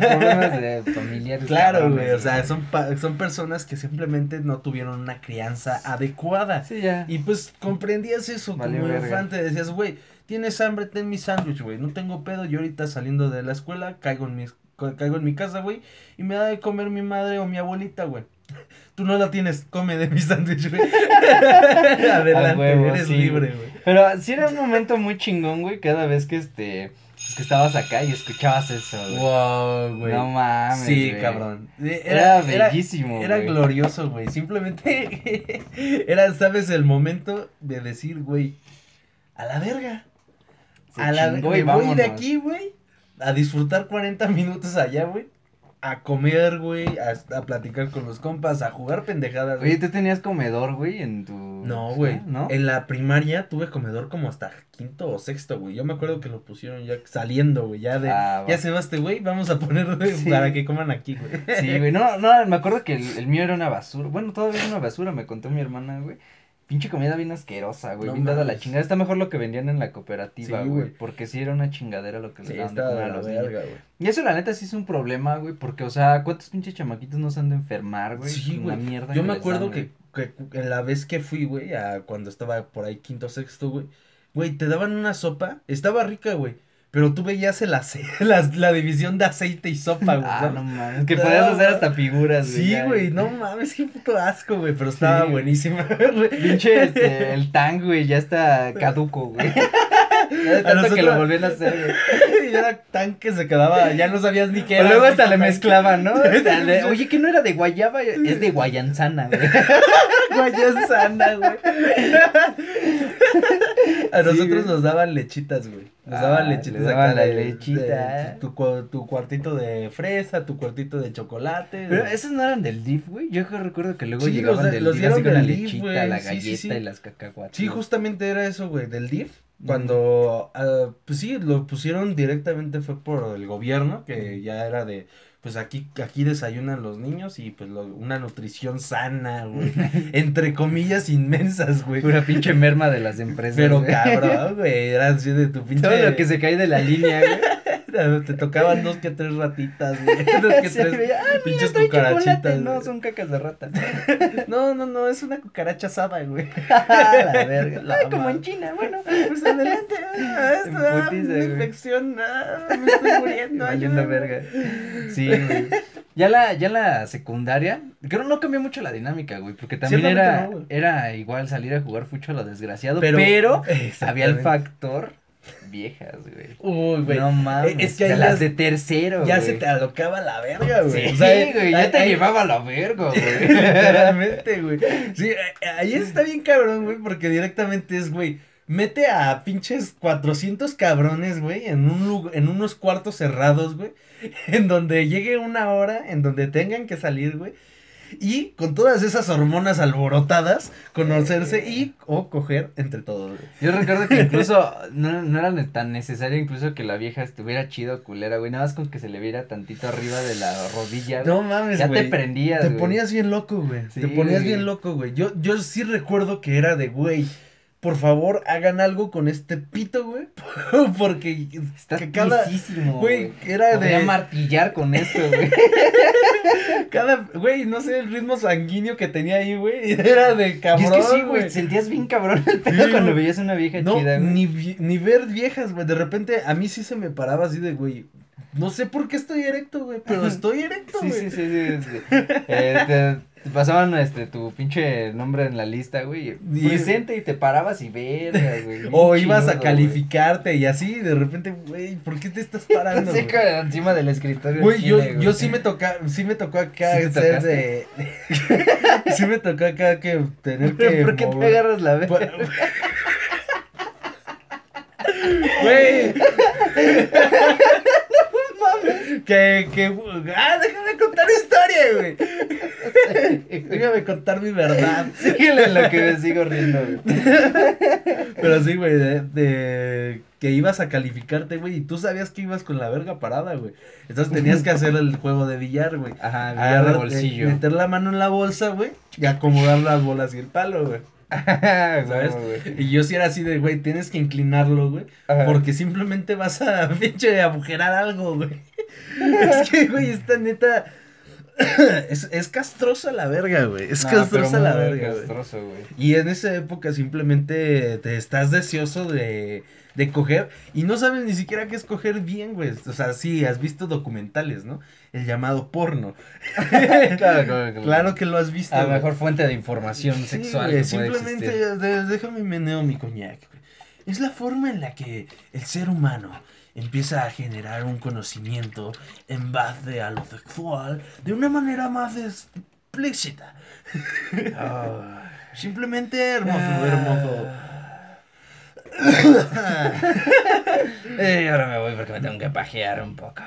problemas de familiares. Claro, güey, o sea, son, pa- son personas que simplemente no tuvieron una crianza adecuada. Sí, ya. Y pues comprendías eso Valió como infante, decías, güey, tienes hambre, ten mi sándwich, güey, no tengo pedo, yo ahorita saliendo de la escuela, caigo en mi, ca- caigo en mi casa, güey, y me da de comer mi madre o mi abuelita, güey. Tú no la tienes, come de mi sándwich, güey. Adelante, huevo, eres sí, libre, güey. Pero sí era un momento muy chingón, güey, cada vez que este. pues, que estabas acá y escuchabas eso, güey. Wow, güey. No mames. Sí, güey. cabrón. Eh, Era, bellísimo. Era güey. glorioso, güey. Simplemente era, ¿sabes? El momento de decir, güey, a la verga. Se a la verga. voy de aquí, güey, a disfrutar 40 minutos allá, güey. A comer, güey, a, a platicar con los compas, a jugar pendejadas. Oye. ¿tú tenías comedor, güey, en tu. No, güey. ¿No? En la primaria tuve comedor como hasta quinto o sexto, güey. Yo me acuerdo que lo pusieron ya saliendo, güey. Ya de. Ah, ya se va este güey, vamos a poner Sí. para que coman aquí, güey. Sí, güey, no, no, me acuerdo que el, el mío era una basura. Bueno, todavía era una basura, me contó mi hermana, güey. Pinche comida bien asquerosa, güey, No bien dada la chingada. Está mejor lo que vendían en la cooperativa, Sí, güey. Porque sí era una chingadera lo que Sí, le daban de comer a los niños. verga, güey. Y eso, la neta, sí es un problema, güey. Porque, o sea, ¿cuántos pinches chamaquitos no se han de enfermar, güey? Sí, güey. mierda Yo me acuerdo dan, que, que en la vez que fui, güey, a cuando estaba por ahí quinto sexto, güey, güey, te daban una sopa, estaba rica, güey, pero tú veías el ace- la, la división de aceite y sopa, güey. Ah, no mames. Que podías hacer hasta figuras, güey. Sí, güey, no mames, qué puto asco, güey, pero estaba güey. buenísima. Pinche, este, el tang, güey, ya está caduco, güey. Ya de tanto que nosotros- lo volvían a hacer, güey. y era tan que se quedaba, ya no sabías ni qué O era. luego hasta le mezclaban, ¿no? Le- Oye, ¿qué no era de guayaba? Es de guayanzana, güey. guayasana, güey. A Sí, nosotros güey. nos daban lechitas, güey. Ah, daban le lechitas daban acá la de- lechita. de tu, tu cuartito de fresa, tu cuartito de chocolate. Pero de- esos no eran del DIF, güey. Yo recuerdo que luego Sí, llegaban los de- del los DIF así con la DIF, lechita, la galleta sí, sí. y las cacahuates. Sí, justamente era eso, güey, del DIF. Cuando, ah, pues sí, lo pusieron directamente fue por el gobierno, que ya era de, pues aquí, aquí desayunan los niños y pues lo- una nutrición sana, güey. entre comillas inmensas, güey. Pura pinche merma de las empresas. Pero güey. cabrón, güey, era así de tu pinche. Todo lo que se cae de la línea, güey. Te tocaban dos que tres ratitas, güey. Dos que Sí, tres ah, mira, pinches cucarachitas. No, son cacas de rata. No, no, no, es una cucaracha asada, güey. la verga. La Ay, como madre. en China, bueno. Pues adelante, ah, esto, ah, una infección, ah, me estoy muriendo, verga. Sí, güey. Ya la, ya la secundaria, creo no cambió mucho la dinámica, güey, porque también era, no, era igual salir a jugar fucho a lo desgraciado, Pero- había el factor viejas, güey. Uy, güey. No mames, Es que de las de tercero, Ya güey. se te alocaba la verga, güey. Sí, O sea, güey, ya te ahí- llevaba la verga, güey. Literalmente, güey. Sí, ahí está bien cabrón, güey, porque directamente es, güey, mete a pinches 400 cabrones, güey, en un en unos cuartos cerrados, güey, en donde llegue una hora, en donde tengan que salir, güey. Y con todas esas hormonas alborotadas, conocerse y o coger entre todos. Yo recuerdo que incluso no, no era tan necesario incluso que la vieja estuviera chido culera, güey. Nada más con que se le viera tantito arriba de la rodilla. No mames, ya güey. te prendías, Te güey. ponías bien loco, güey. Sí, te ponías güey. bien loco, güey. Yo, yo sí recuerdo que era de, güey, por favor, hagan algo con este pito, güey. Porque Está que cada, güey, era Podría de, martillar con esto, güey. cada, güey, no sé, el ritmo sanguíneo que tenía ahí, güey, era de Y cabrón, es que sí, güey. sentías bien cabrón el pedo Sí, cuando veías una vieja No, chida, güey. ni, ni ver viejas, güey. De repente, a mí sí se me paraba así de, güey, no sé por qué estoy erecto, güey, pero estoy erecto, Sí, güey. sí, sí, sí, sí. Eh, te, te pasaban este tu pinche nombre en la lista, güey. Y- Presente y te parabas y verga, güey. O ibas a calificarte y así, de repente, güey, ¿por qué te estás güey. parando? Así güey? encima del escritorio. Güey, yo, Chile, güey. yo sí me toca, sí me tocó acá ¿Sí te tocaste? de, sí me tocó acá que tener que ¿Por qué te mover- agarras la verga? Güey. Que, que, ah, déjame contar mi historia, güey. Déjame contar mi verdad. Síguele en lo que me sigo riendo, güey. Pero sí, güey, de, de que ibas a calificarte, güey, y tú sabías que ibas con la verga parada, güey. Entonces tenías que hacer el juego de billar, güey. Ajá, billar de bolsillo. Meter la mano en la bolsa, güey, y acomodar las bolas y el palo, güey. ¿Sabes? Y yo sí era así de, güey, tienes que inclinarlo, güey. Porque simplemente vas a pinche agujerar algo, güey. es que, güey, esta neta. es, es castrosa la verga, güey. Es castrosa la verga, güey. Y en esa época simplemente te estás deseoso de, de coger y no sabes ni siquiera qué es coger bien, güey. O sea, sí, has visto documentales, ¿no? El llamado porno. Claro, claro, claro. Claro que lo has visto. A güey. mejor fuente de información Sí, sexual. güey, que puede simplemente existir. de- déjame meneo mi coñac. güey. Es la forma en la que el ser humano empieza a generar un conocimiento en base a lo sexual de una manera más explícita. Ah. Simplemente hermoso, Ah. hermoso. Eh, ahora me voy porque me tengo que pajear un poco.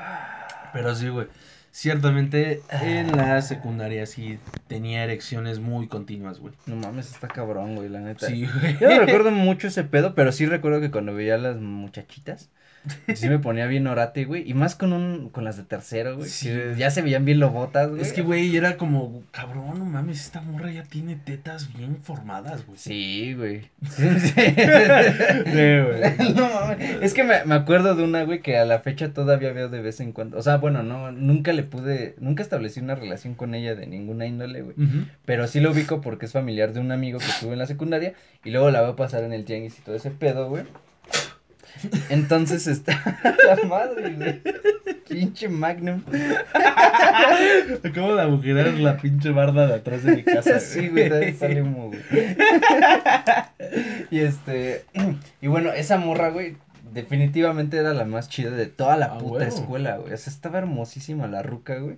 Pero sí, güey. Ciertamente en la secundaria sí tenía erecciones muy continuas, güey. No mames, está cabrón, güey, la neta. Sí, güey. Yo no recuerdo mucho ese pedo, pero sí recuerdo que cuando veía a las muchachitas, sí me ponía bien orate, güey. Y más con un, con las de tercero, güey. Sí, ya se veían bien lobotas, güey. Es que, güey, era como, cabrón, no mames, esta morra ya tiene tetas bien formadas, güey. Sí, güey. Sí, sí. güey. no mames. Es que me, me acuerdo de una, güey, que a la fecha todavía veo de vez en cuando. O sea, bueno, no, nunca le pude, nunca establecí una relación con ella de ninguna índole, güey. Ujú. Pero sí lo ubico porque es familiar de un amigo que tuve en la secundaria. Y luego la veo pasar en el tianguis y todo ese pedo, güey. Entonces está la madre, güey. Pinche Magnum. Acabo de agujerar la pinche barda de atrás de mi casa. Sí, güey, todavía sale humo, güey. Y este. Y bueno, esa morra, güey. Definitivamente era la más chida de toda la Ah, puta escuela, güey. O sea, estaba hermosísima la ruca, güey.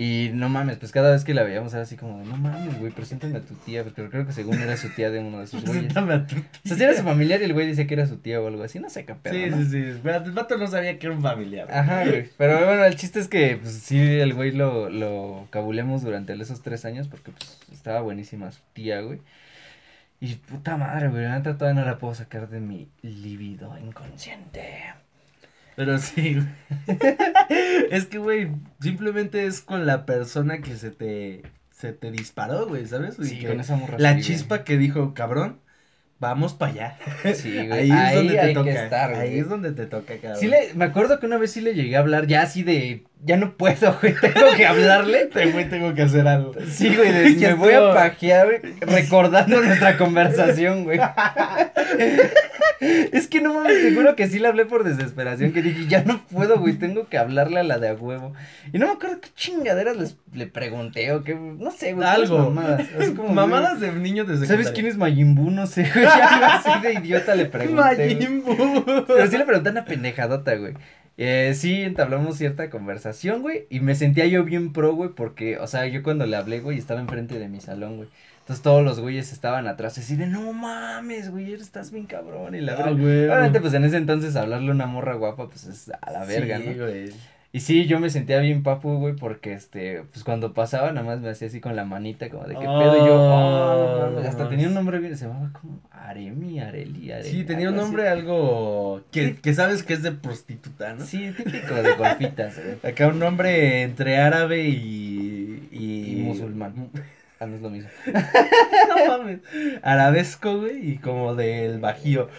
Y no mames, pues cada vez que la veíamos era así como, de, no mames, güey, preséntame a tu tía, porque creo que según era su tía de uno de sus güeyes. Preséntame a tu O sea, si era su familiar y el güey dice que era su tía o algo así, no sé qué pedo, Sí, ¿no? sí, sí. El vato no sabía que era un familiar. Ajá, güey. Pero bueno, el chiste es que, pues, sí, el güey lo, lo cabulemos durante esos tres años porque, pues, estaba buenísima su tía, güey. Y puta madre, güey, la neta todavía no la puedo sacar de mi libido inconsciente. Pero sí, güey. es que, güey, simplemente es con la persona que se te, se te disparó, güey, ¿sabes? Sí, que con esa morra la sí, chispa que dijo, cabrón, vamos para allá. Sí, güey. Ahí es donde te toca. estar, ahí es donde te toca, cabrón. Sí le, me acuerdo que una vez sí le llegué a hablar, ya así de, ya no puedo, güey, tengo que hablarle. Güey, tengo que hacer algo. Sí, güey, de- me voy a pajear recordando nuestra conversación, güey. Es que no mames, seguro que sí le hablé por desesperación, que dije, ya no puedo, güey, tengo que hablarle a la de a huevo. Y no me acuerdo qué chingaderas les, le pregunté o qué, no sé, güey. Algo. Mamadas, así como, Mamadas de niños de güey, secundaria. ¿Sabes quién es Majin Buu? No sé, güey, algo así de idiota le pregunté. güey. Buu. Pero sí le pregunté una pendejadota, güey. Eh, sí, entablamos cierta conversación, güey. Y me sentía yo bien pro, güey, porque, o sea, yo cuando le hablé, güey, estaba enfrente de mi salón, güey. Entonces todos los güeyes estaban atrás, así de, no mames, güey, estás bien cabrón. Y la Ah, verdad. güey. Obviamente, pues en ese entonces hablarle a una morra guapa, pues es a la verga, Sí, ¿no? güey. Y sí, yo me sentía bien papu, güey, porque este, pues cuando pasaba, nada más me hacía así con la manita, como de qué pedo. Y yo, oh, no mames, hasta Oh, tenía un nombre bien, se llamaba como Aremi, Areli, Areli. Sí, tenía un así. nombre algo que, que sabes que es de prostituta, ¿no? Sí, típico de golfitas, güey. Acá un nombre entre árabe y... Y, Y musulmán. Ah, no es lo mismo. no mames. Arabesco, güey, y como del bajío.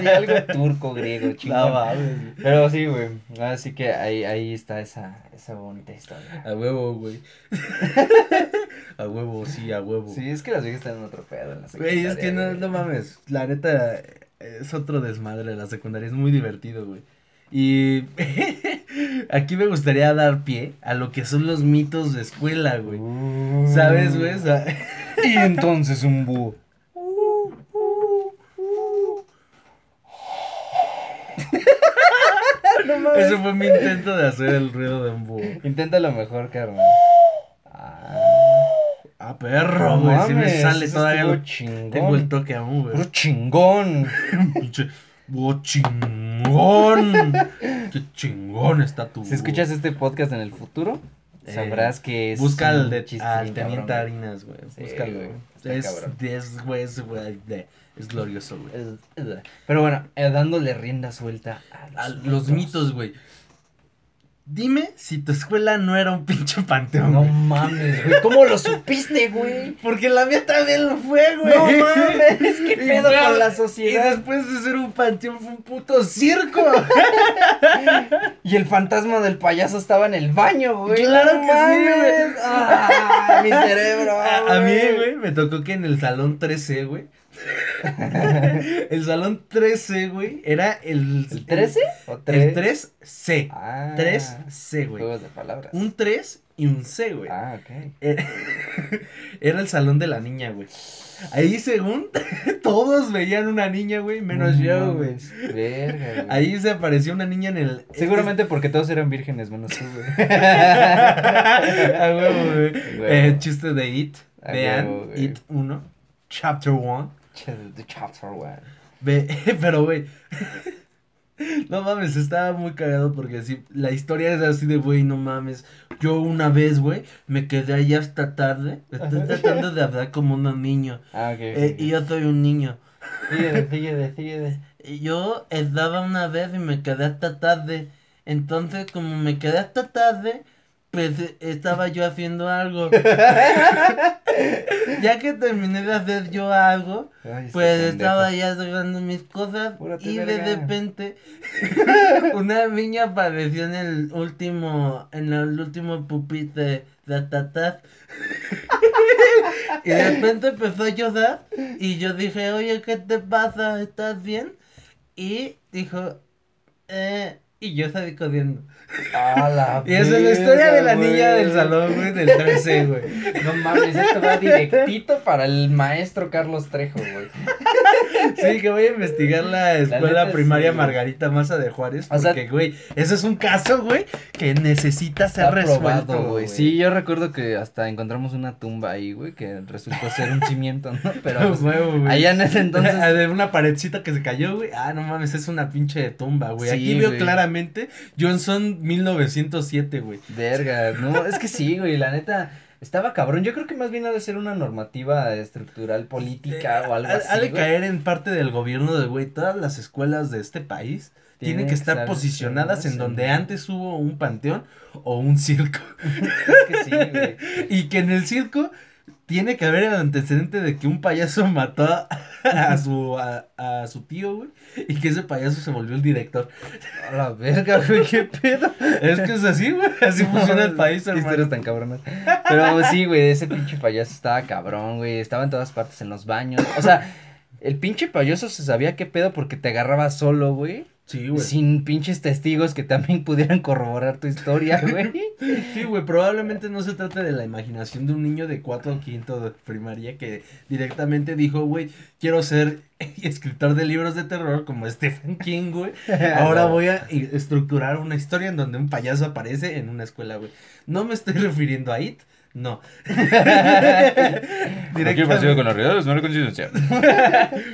Sí, algo turco, griego, No chingón. mames. Pero sí, güey. Así que ahí, ahí está esa, esa bonita historia. A huevo, güey. a huevo, sí, a huevo. Sí, es que las viejas están en otro pedo en la Güey, es que no, no mames. La neta, es otro desmadre la secundaria. Es muy divertido, güey. Y aquí me gustaría dar pie a lo que son los mitos de escuela, güey. ¿Sabes, güey? Y entonces un búho. ese fue mi intento de hacer el ruido de un búho. Intenta lo mejor, carnal. Ah, Ah, perro, no güey. Si me sale eso todavía. lo- chingón. Tengo el toque aún, güey. Puro chingón. Pinche búho chingón. Qué chingón está tu Si escuchas este podcast en el futuro, sabrás que es. Busca al, de, al Teniente Harinas, güey. Sí, Búscalo. güey, Es, güey, es, glorioso, güey. Pero bueno, eh, dándole rienda suelta a los mitos, güey. Dime si tu escuela no era un pinche panteón. No güey. mames, güey. ¿Cómo lo supiste, güey? Porque la mía también lo fue, güey. No mames, ¿qué Y pedo con la Y sociedad? después de ser un panteón fue un puto circo. Y el fantasma del payaso estaba en el baño, güey. Claro No que sí, güey. Ah, mi cerebro. A, a mí, güey, me tocó que en el salón 13, güey. el salón 13, güey, era el... ¿El 13 o El 3? 3C. Ah. 3C, güey. Juegos de palabras. Un 3 y un C, güey. Ah, ok. Era, era el salón de la niña, güey. Ahí, según, todos veían una niña, güey, menos No yo, güey. Verga, güey. Ahí se apareció una niña en el... Seguramente porque todos eran vírgenes menos tú, güey. A huevo, güey. Huevo. Eh, chiste de It. Vean, güey. It 1. Chapter 1. The chapter. Ve, pero, güey. No mames, estaba muy cagado porque así, la historia es así de, güey, no mames. Yo una vez, güey, me quedé ahí hasta tarde. Estoy tratando de hablar como un niño. Ah, ok. Eh, y yo soy un niño. Síguele, síguele, síguele. Yo estaba una vez y me quedé hasta tarde. Entonces, como me quedé hasta tarde, pues estaba yo haciendo algo. ya que terminé de hacer yo algo, Ay, pues estaba ya arreglando mis cosas y de repente una niña apareció en el último, en el último pupitre de atrás. y de repente empezó a llorar y yo dije, oye, ¿qué te pasa? ¿Estás bien? Y dijo, eh, y yo salí corriendo. La Y esa es la historia de la niña del salón, güey, del 13, güey. No mames, esto va directito para el maestro Carlos Trejo, güey. Sí, que voy a investigar la escuela primaria. Margarita Maza de Juárez. O sea- Porque, güey, eso es un caso, güey, que necesita ser resuelto, probado, güey. Sí, yo recuerdo que hasta encontramos una tumba ahí, güey, que resultó ser un cimiento, ¿no? Pero pues, güey. allá en ese entonces De una paredcita que se cayó, güey. Ah, no mames, es una pinche tumba, güey. Sí, Aquí veo güey. Claramente Johnson 1907, güey. Verga, no, es que sí, güey, la neta, estaba cabrón. Yo creo que más bien ha de ser una normativa estructural política o algo así. Ha de güey. caer en parte del gobierno de, güey, todas las escuelas de este país tienen que estar posicionadas en donde antes hubo un panteón o un circo. Es que sí, güey. Y que en el circo, tiene que haber el antecedente de que un payaso mató a, su a, a su tío, güey, y que ese payaso se volvió el director. A la verga, güey, qué pedo. Es que es así, güey, así funciona el país, hermano. historias tan cabronas. Pero sí, güey, ese pinche payaso estaba cabrón, güey. Estaba en todas partes, en los baños. O sea, el pinche payaso se sabía qué pedo porque te agarraba solo, güey. Sí, güey. Sin pinches testigos que también pudieran corroborar tu historia, güey. Sí, güey, probablemente no se trate de la imaginación de un niño de cuatro o quinto de primaria que directamente dijo, güey, quiero ser escritor de libros de terror como Stephen King, güey. Ahora voy a estructurar una historia en donde un payaso aparece en una escuela, güey. No me estoy refiriendo a It, no. Directamente. la realidad es una coincidencia.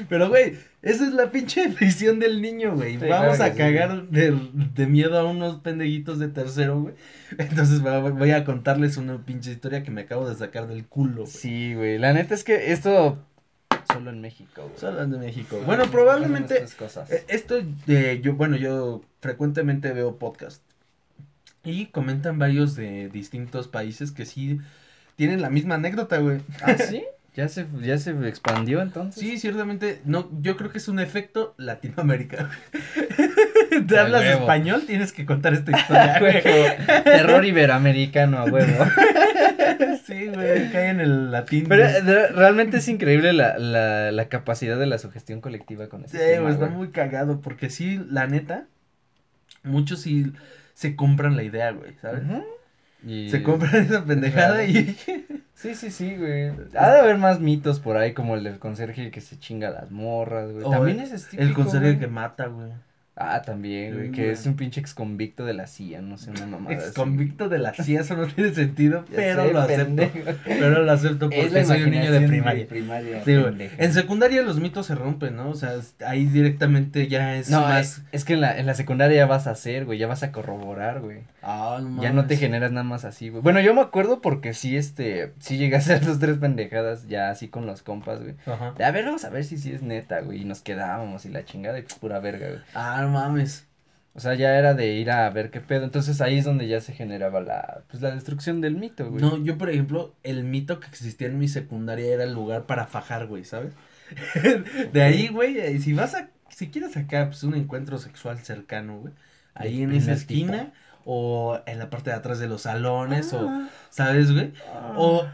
Pero, güey, esa es la pinche visión del niño, güey. Sí, Vamos claro a sí, cagar de, de miedo a unos pendejitos de tercero, güey. Entonces voy a contarles una pinche historia que me acabo de sacar del culo, güey. Sí, güey. La neta es que esto solo en México, güey. Solo de México. Bueno, probablemente cosas. eh, esto de yo bueno, yo frecuentemente veo podcast y comentan varios de distintos países que sí tienen la misma anécdota, güey. ¿Ah, sí? ¿Ya se, ya se expandió entonces? Sí, ciertamente, no, yo creo que es un efecto Latinoamérica. Te hablas huevo. español, tienes que contar esta historia, güey. Terror iberoamericano, a huevo. Sí, güey, cae en el latín. Pero de- realmente es increíble la, la, la capacidad de la sugestión colectiva con Sí, ese tema, güey, está muy cagado porque sí, la neta, muchos sí se compran la idea, güey, ¿sabes? Ujú. Y- Se compran esa pendejada y Sí, sí, sí, güey. Ha de haber más mitos por ahí, como el del conserje que se chinga las morras, güey. También es típico, el conserje güey. que mata, güey. Ah, también, güey, que es un pinche ex convicto de la CIA, no sé, una mamada así. Ex convicto de la CIA, eso no tiene sentido, Ya pero sé, lo acepto. pendejo. Pero lo acepto Es porque la soy un niño de primaria. primaria, Sí, güey. pendejo. En secundaria los mitos se rompen, ¿no? O sea, es- ahí directamente ya es No, más. es, es que en la, en la secundaria ya vas a hacer, güey, ya vas a corroborar, güey. Ah, no Ya no te generas nada más así, güey. Bueno, yo me acuerdo porque sí, este, sí llegué a hacer dos, tres pendejadas ya así con los compas, güey. Ajá. De, a ver, vamos a ver si sí es neta, güey. Y nos quedábamos y la chingada y pura verga, güey. Ah, no mames. O sea, ya era de ir a ver qué pedo. Entonces ahí es donde ya se generaba la, pues la destrucción del mito, güey. No, yo por ejemplo, el mito que existía en mi secundaria era el lugar para fajar, güey, ¿sabes? de ahí, güey, eh, si vas a, si quieres acá, pues un encuentro sexual cercano, güey, ahí en esa esquina, tipo. O en la parte de atrás de los salones, o, Ah, ¿sabes, güey? ah. O,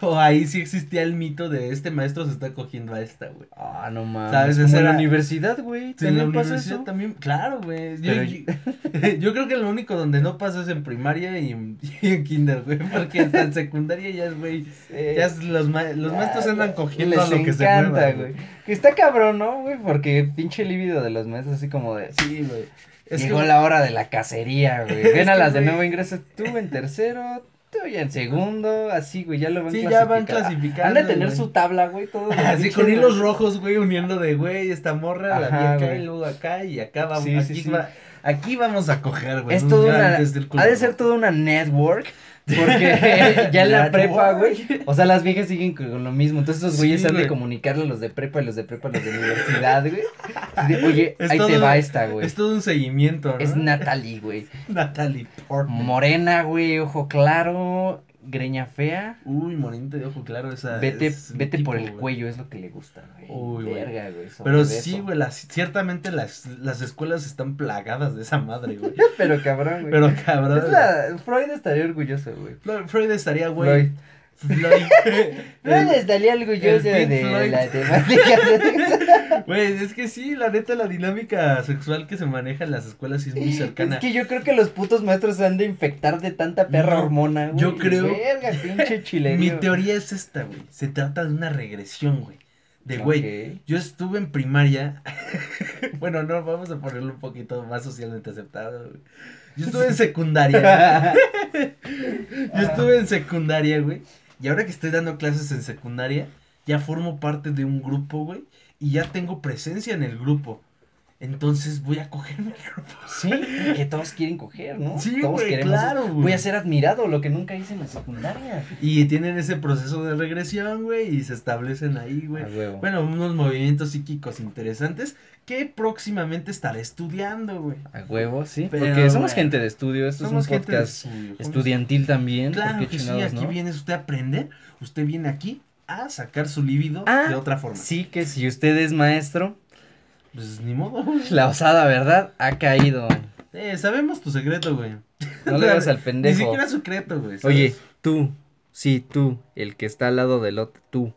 o ahí sí existía el mito de este maestro se está cogiendo a esta, güey. Ah, no mames. ¿Sabes? Como en la universidad, güey. Sí, en la universidad eso. también, claro, güey. Yo, yo, yo creo que lo único donde no pasa es en primaria y, en- y en kinder, güey, porque hasta en secundaria ya es, güey, ya es los, ma- los maestros andan cogiendo Les a lo que se encanta, mueva, güey. Que está cabrón, ¿no, güey? Porque pinche líbido de los maestros así como de... Sí, güey. Es Llegó que, la hora de la cacería, güey. Ven a las de nuevo ingreso. Tú en tercero, tú ya en segundo. Así, güey, ya lo van Sí, ya van clasificando. clasificando, Han de tener güey. su tabla, güey, todo. Así con hilos rojos, güey, uniendo de, güey, esta morra, la vi Ajá, acá güey. y luego acá y acá vamos, Sí, sí, aquí, sí. va- aquí vamos a coger, güey. Es gran una. Ha de ser toda una network. Porque ya en la prepa, güey. O sea, las viejas siguen con lo mismo. Entonces, esos Sí, güeyes han de comunicarle a los de prepa y los de prepa a los de universidad, güey. Oye, Es ahí te va esta, güey. Es todo un seguimiento, ¿no? Es Natalie, güey. Natalie Portman. Morena, güey, ojo claro, greña fea. Uy, morenita de ojo claro, esa Vete, es vete por el güey. cuello, es lo que le gusta, güey. Uy, güey. Verga, güey. Pero sí, güey, las, ciertamente las, las escuelas están plagadas de esa madre, güey. Pero cabrón, güey. Pero cabrón. Es la... Freud estaría orgulloso, güey. Freud estaría, Freud. Güey. Floyd. Freud estaría orgulloso de Floyd. la temática. Güey, es que sí, la neta, la dinámica sexual que se maneja en las escuelas sí es muy cercana. Es que yo creo que los putos maestros se han de infectar de tanta perra No, hormona, güey. yo creo- Verga, pinche chileno. Mi teoría es esta, güey. Se trata de una regresión, güey. De, güey, yo estuve en primaria. bueno, no, vamos a ponerlo un poquito más socialmente aceptado, güey. Yo estuve en secundaria. Yo estuve en secundaria, güey. Y ahora que estoy dando clases en secundaria, ya formo parte de un grupo, güey. Y ya tengo presencia en el grupo. entonces voy a cogerme el grupo. Sí, que todos quieren coger, ¿no? Sí, todos güey, queremos. claro, güey. Voy a ser admirado, lo que nunca hice en la secundaria. Y tienen ese proceso de regresión, güey, y se establecen ahí, güey. Bueno, unos movimientos psíquicos interesantes que próximamente estaré estudiando, güey. A huevo, sí. Pero, porque somos güey, gente de estudio, esto Somos es un de podcast estudio, ¿cómo estudiantil también. Claro ¿por qué que sí, aquí no? viene usted a aprender, usted viene aquí a sacar su líbido Ah, de otra forma. Sí, que si usted es maestro, Pues ni modo, güey. la osada verdad ha caído. Eh, sabemos tu secreto, güey. No le hagas al Ni pendejo. siquiera secreto, güey. ¿sabes? Oye, tú, sí, tú, el que está al lado del otro, tú,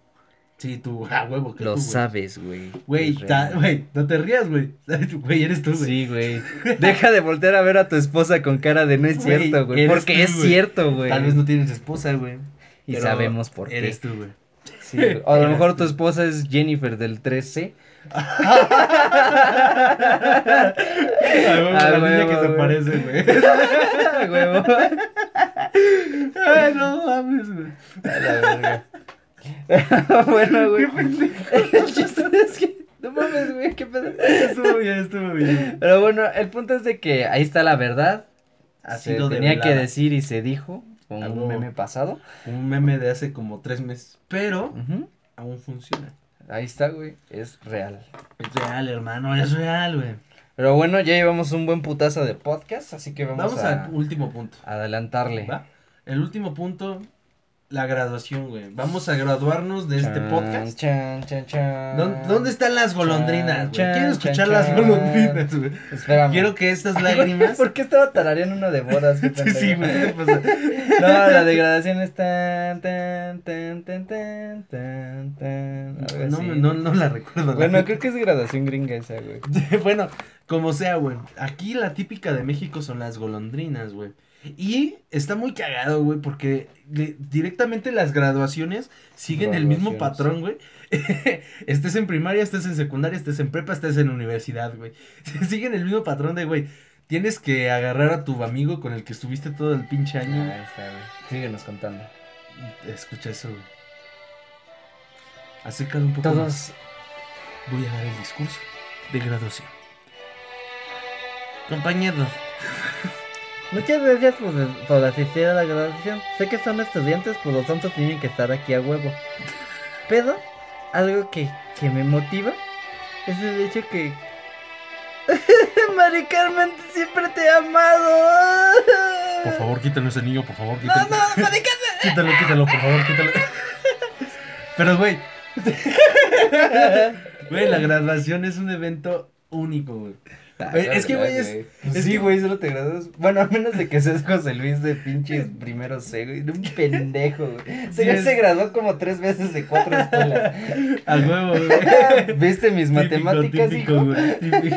Sí, tú, a huevo que lo tú, güey. sabes, güey. Güey, ta- güey, no te rías, güey. Güey, eres tú, güey. Sí, güey. Deja de voltear a ver a tu esposa con cara de no es Güey, cierto, güey. Porque tú, es güey. cierto, güey. Tal vez no tienes esposa, güey. Y pero sabemos por qué. Eres tú, güey. Sí. O a lo mejor tu esposa es Jennifer del 13. Ah, güey, Ah, la güey, niña que se parece, güey. A huevo. Ay, no mames, güey. A la verga. bueno, güey. El chiste es que. No mames, güey, qué pedo. Estuvo bien, estuvo bien. Pero bueno, el punto es de que ahí está la verdad. Ha Se sido tenía que decir y se dijo. Con Ah, un meme pasado. Un meme de hace como tres meses. Pero aún funciona. Ahí está, güey. Es real. Es real, hermano, es real, güey. Pero bueno, ya llevamos un buen putazo de podcast, así que vamos, Vamos a al último punto. adelantarle. ¿va? El último punto, la graduación, güey. Vamos a graduarnos de este podcast. Chan, chan, chan. ¿Dó- ¿Dónde están las golondrinas, güey? Quiero escuchar chan. las golondrinas, güey. Espérame. Quiero que estas lágrimas. ¿Por qué estaba tarareando una de bodas? Sí, sí, güey. No, la degradación es tan, tan, tan, tan, tan, tan, tan. No, no, no la recuerdo. Bueno, creo que es gradación gringa esa, güey. bueno, como sea, güey. Aquí la típica de México son las golondrinas, güey. Y está muy cagado, güey, porque de- directamente las graduaciones siguen el mismo patrón, güey. estés en primaria, estés en secundaria, estés en prepa, estés en universidad, güey. siguen el mismo patrón de, güey, tienes que agarrar a tu amigo con el que estuviste todo el pinche año. Ahí está, güey. Síguenos contando. Escucha eso, güey. Acércalo un poco más. Todos. Voy a dar el discurso de graduación. Compañeros, Muchas gracias por, por asistir a la graduación. Sé que son estudiantes, por lo tanto tienen que estar aquí a huevo. Pero algo que, que me motiva es el hecho que... Mari Carmen, siempre te he amado. por favor, quítalo ese niño, por favor, No, quítalo. no, Mari Carmen. Quítalo, quítalo, por favor, quítalo. Pero, güey. Güey, la graduación es un evento único, güey. Es que, güey, es- es sí, que- güey, solo te gradúas. Bueno, a menos de que seas José Luis de pinches primero C, güey. De un pendejo, güey. Sí, es- se graduó como tres veces de cuatro escuelas. A huevo, güey. ¿Viste mis Típico, matemáticas, típico, hijo? güey, típico.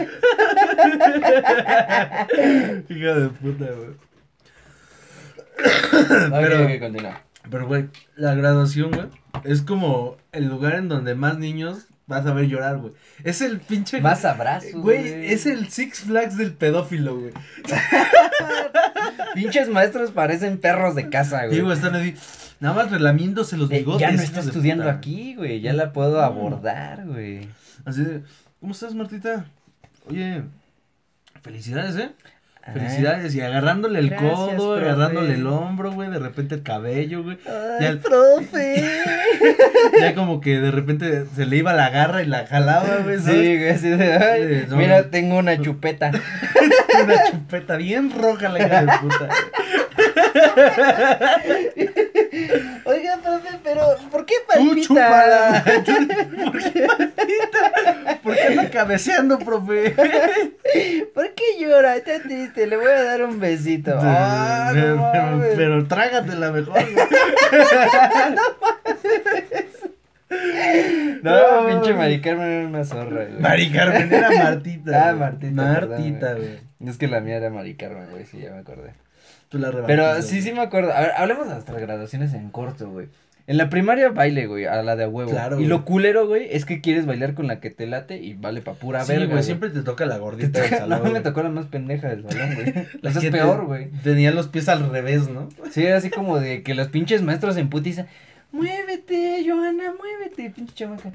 Hijo de puta, güey. Pero, Pero- continúa. Pero, güey, la graduación, güey, es como el lugar en donde más niños vas a ver llorar, güey. Es el pinche... Más abrazos, Güey, es el Six Flags del pedófilo, güey. Pinches maestros parecen perros de casa, güey. Digo, están así, nada más relamiéndose los Eh, bigotes. ya no está estudiando puta. aquí, güey. Ya la puedo abordar, güey. Así de, ¿cómo estás, Martita? Oye, felicidades, ¿eh? Felicidades. Y agarrándole el Gracias, codo, profe. agarrándole el hombro, güey, de repente el cabello, güey. Ay, Ya el- profe. Ya como que de repente se le iba la garra y la jalaba, güey, Sí, güey, de, Sí, no. mira, tengo una chupeta. Una chupeta bien roja la hija de puta. Oiga, profe, pero ¿por qué palpita? ¿Por qué palpita? ¿Por qué anda cabeceando, profe? ¿Por qué llora? Está triste, le voy a dar un besito. Ah, no pero, mames. pero trágatela mejor, güey. No, pinche Mari Carmen era una zorra, güey. Mari Carmen era Martita. Ah. Martita, Martita, güey. Es que la mía era Mari Carmen, güey, sí, ya me acordé. Tú la Pero sí, sí me acuerdo. A ver, hablemos de nuestras graduaciones en corto, güey. En la primaria baile, güey, a la de a huevo. Claro, y güey. lo culero, güey, es que quieres bailar con la que te late y vale pa' pura Sí, verga, güey, siempre te toca la gordita del salón. no, me güey. tocó la más pendeja del salón, güey. La es te- peor, güey. Tenía los pies al revés, ¿no? Sí, era así como de que los pinches maestros en putiza. Muévete, Johanna, muévete, pinche chamaca.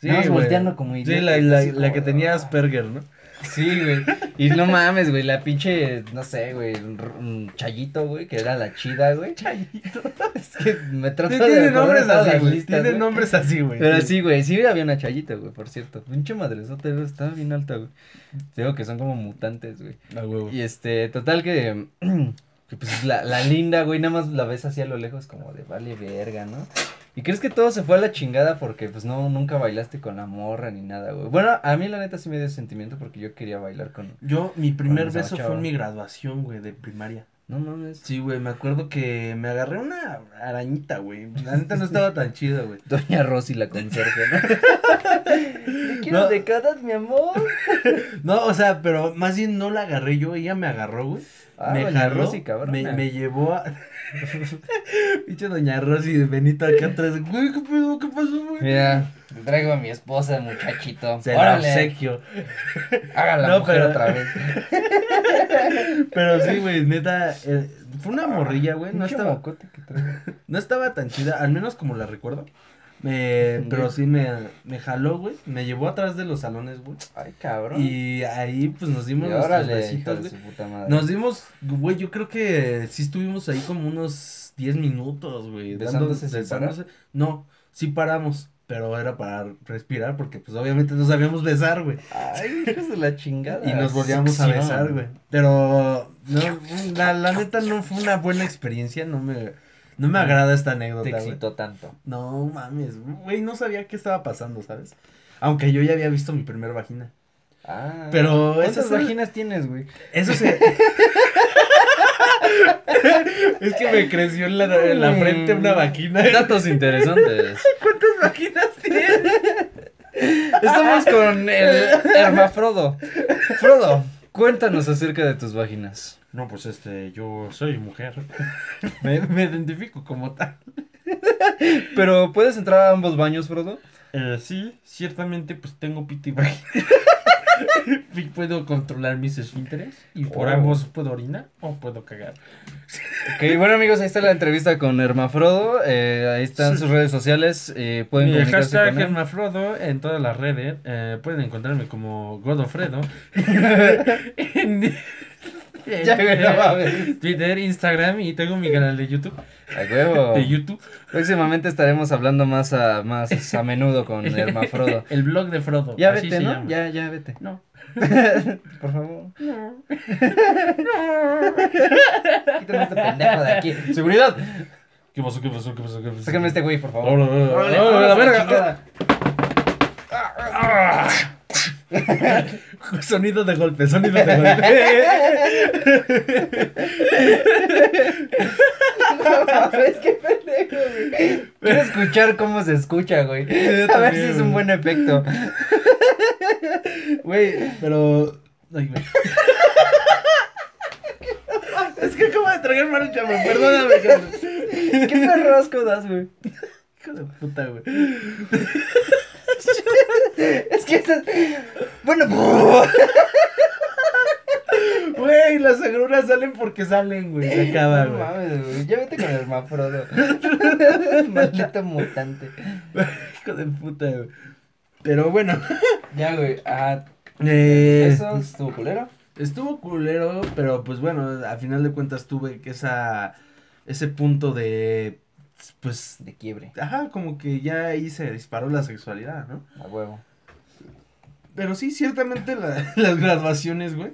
Sí, güey. volteando como Sí, la, la, la como que tenía "Ah". Asperger, ¿no? Sí, güey. Y no mames, güey, la pinche, no sé, güey, un, chayito, güey, que era la chida, güey. Chayito. Es que me trato Sí, de tiene nombres así, güey. Tiene güey. nombres así, güey. Pero sí, güey, sí había una chayita, güey, por cierto. Pinche madresota, güey, estaba bien alta, güey. Te digo que son como mutantes, güey. Huevo. Y este, total que, que pues la, la linda, güey, nada más la ves así a lo lejos como de vale verga, ¿no? ¿Y crees que todo se fue a la chingada porque pues no, nunca bailaste con la morra ni nada, güey? Bueno, a mí la neta sí me dio sentimiento porque yo quería bailar con... Yo, mi primer beso chava. fue en mi graduación, güey, de primaria. No mames. Sí, güey, me acuerdo que me agarré una arañita, güey. La neta no estaba tan chida, güey. Doña Rosy la conserje, ¿no? Te quiero No. décadas, mi amor. No, o sea, pero más bien no la agarré yo, ella me agarró, güey. Ah, me Doña jaló, Rosy, cabrona. me, me llevó a... Pinche doña Rosy de Benito acá atrás. Güey, ¿qué pedo? ¿Qué pasó, güey? Mira, te traigo a mi esposa, muchachito. Se la obsequio. haga la No, mujer pero- otra vez. Pero sí, güey, neta, eh, fue una morrilla, güey. No estaba, que traigo. no estaba tan chida, al menos como la recuerdo. Me, pero sí me, me jaló, güey. Me llevó atrás de los salones, güey. Ay, cabrón. Y ahí, pues, nos dimos nuestros besitos, güey. Nos dimos, güey, yo creo que sí estuvimos ahí como unos 10 minutos, güey. ¿Besándose besándose. No, sí paramos, pero era para respirar porque pues obviamente no sabíamos besar, güey. Ay, hijos de la chingada. Y nos volvíamos a besar, güey. Pero no, la, la neta no fue una buena experiencia, no me, no me agrada esta Te anécdota, güey. excitó tanto. No mames, güey, no sabía qué estaba pasando, ¿sabes? Aunque yo ya había visto mi primer vagina. Ah. Pero ¿Cuántas vaginas tienes, güey? Eso se. es que me creció en la, en la frente una vagina. Datos interesantes. ¿Cuántas vaginas tienes? Estamos con el hermafrodo. Frodo, cuéntanos acerca de tus vaginas. No, pues este, yo soy mujer. me, me identifico como tal. Pero, ¿puedes entrar a ambos baños, Frodo? Eh, sí, ciertamente, pues tengo pito y vagina. Y puedo controlar mis esfínteres y por Oh. ambos puedo orinar o puedo cagar. Ok, bueno amigos, ahí está la entrevista con Hermafrodo. Eh, ahí están Sí. sus redes sociales. Eh, pueden Mi hashtag con. Hermafrodo en todas las redes. eh, pueden encontrarme como Godofredo. en, Ya me en lo va a ver. Twitter, Instagram y tengo mi canal de YouTube. A huevo. De YouTube. Próximamente estaremos hablando más a, más a menudo con Hermafrodo. El blog de Frodo. Ya así vete, se ¿no? llama. Ya, ya vete. No. Por favor. Quítame este pendejo de aquí. ¡Seguridad! ¿Qué pasó? ¿Qué pasó? ¿Qué pasó? ¿Qué pasó? Sácame este güey, por favor. Sonido de golpe, sonido de golpe. Es que pendejo, güey. Quiero escuchar cómo se escucha, güey. Yo A ver si es un buen efecto. Güey, pero. Ay, güey. Es que acabo de tragar marucha, güey. Perdóname, cabrón. ¿Qué perrasco das, güey? Hijo de puta, güey. Es que estás. Bueno, Güey, las agruras salen porque salen, güey. Se acaba, no güey. mames, güey. Ya vete con el Hermafrodo. Maldito mutante. Hijo de puta, güey. Pero bueno. Ya, güey. Ah, Eh, ¿Eso estuvo culero? Estuvo culero, pero pues bueno, a final de cuentas tuve que esa. Ese punto de. Pues. De quiebre. Ajá, como que ya ahí se disparó la sexualidad, ¿no? A huevo. Pero sí, ciertamente la- las graduaciones, güey,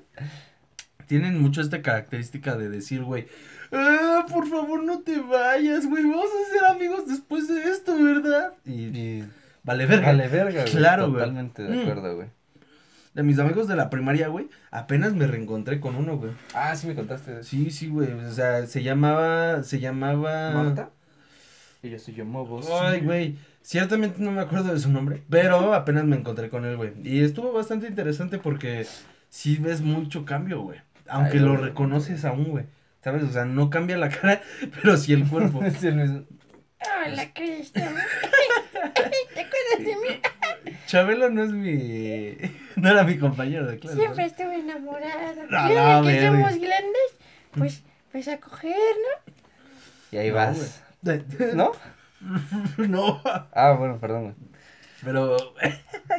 tienen mucho esta característica de decir, güey, "Ah, por favor no te vayas, güey, vamos a ser amigos después de esto, ¿verdad? Y Y. vale verga. Vale, verga, güey. Claro, güey. Totalmente de Mm. acuerdo, güey. De mis amigos de la primaria, güey, apenas me reencontré con uno, güey. Ah, sí me contaste. Sí, sí, güey, o sea, se llamaba, se llamaba... ¿Marta? Ella se llamó vos. Ay, güey. Ciertamente no me acuerdo de su nombre, pero apenas me encontré con él, güey. Y estuvo bastante interesante porque sí ves mucho cambio, güey. Aunque Ay, lo güey. reconoces aún, güey. ¿Sabes? O sea, no cambia la cara, pero sí el cuerpo. Es el mismo. Hola, Cristo. ¿Te acuerdas de mí? Chabelo no es mi. No era mi compañero de clase. Siempre estuve enamorada. No, Y ahora no, que somos grandes, pues, pues a coger, ¿no? Y ahí No, vas. güey. ¿No? no. Ah, bueno, perdón, güey. Pero.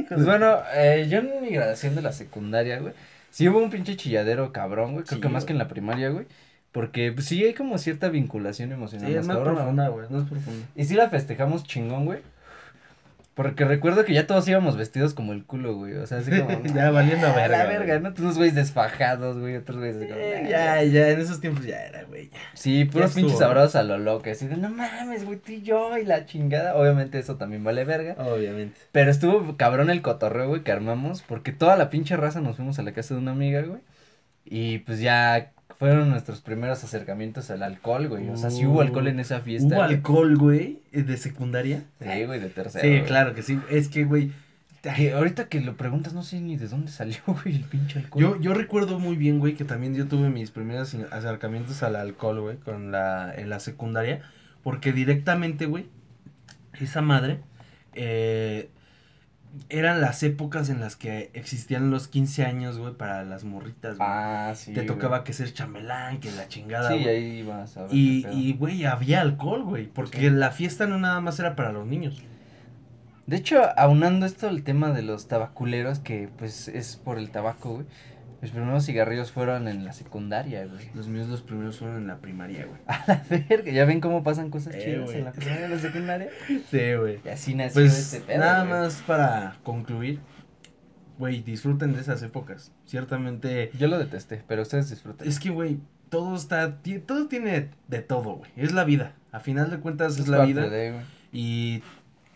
Pues bueno, eh, yo en mi graduación de la secundaria, güey, sí hubo un pinche chilladero cabrón, güey. Creo Sí, que más güey. que en la primaria, güey. Porque pues, sí hay como cierta vinculación emocional. Sí, es más profunda, güey. Más profunda. Y sí la festejamos chingón, güey. Porque recuerdo que ya todos íbamos vestidos como el culo, güey. O sea, así como. Ya valiendo "Ah, verga, La güey". verga, ¿no? Unos güeyes desfajados, güey. Otros güeyes. como, Eh, "Ah". ya, ya, en esos tiempos ya era, güey. ya. Sí, puros pinches abrazos a lo loco. Así de, no mames, güey, tú y yo y la chingada. Obviamente eso también vale verga. Obviamente. Pero estuvo cabrón el cotorreo, güey, que armamos. Porque toda la pinche raza nos fuimos a la casa de una amiga, güey. Y pues ya fueron nuestros primeros acercamientos al alcohol, güey. O sea, sí hubo alcohol en esa fiesta. ¿Hubo alcohol, güey? eh, ¿De secundaria? Sí, güey, de tercero. Sí, güey. claro que sí. Es que, güey. Que ahorita que lo preguntas, no sé ni de dónde salió, güey, el pinche alcohol. Yo, yo recuerdo muy bien, güey, que también yo tuve mis primeros acercamientos al alcohol, güey, con la, en la secundaria, porque directamente, güey, esa madre, eh, eran las épocas en las que existían los 15 años, güey, para las morritas, güey. Ah, sí. Te güey. tocaba que ser chambelán, que la chingada, Sí, güey. ahí vas a ver. Y, güey, había alcohol, güey, porque Sí. la fiesta no nada más era para los niños. De hecho, aunando esto el tema de los tabaculeros, que pues es por el tabaco, güey. Mis primeros cigarrillos fueron en la secundaria, güey. Los míos los primeros fueron en la primaria, güey. A la verga, ya ven cómo pasan cosas Eh, chidas güey. en la primaria y la secundaria. Sí, güey. Y así nació Pues este pedo. nada güey. más para concluir, güey, disfruten de esas épocas. Ciertamente, Yo lo detesté, pero ustedes disfruten. es que, güey, todo está, todo tiene de todo, güey. Es la vida. A final de cuentas es, la parte vida de, güey. y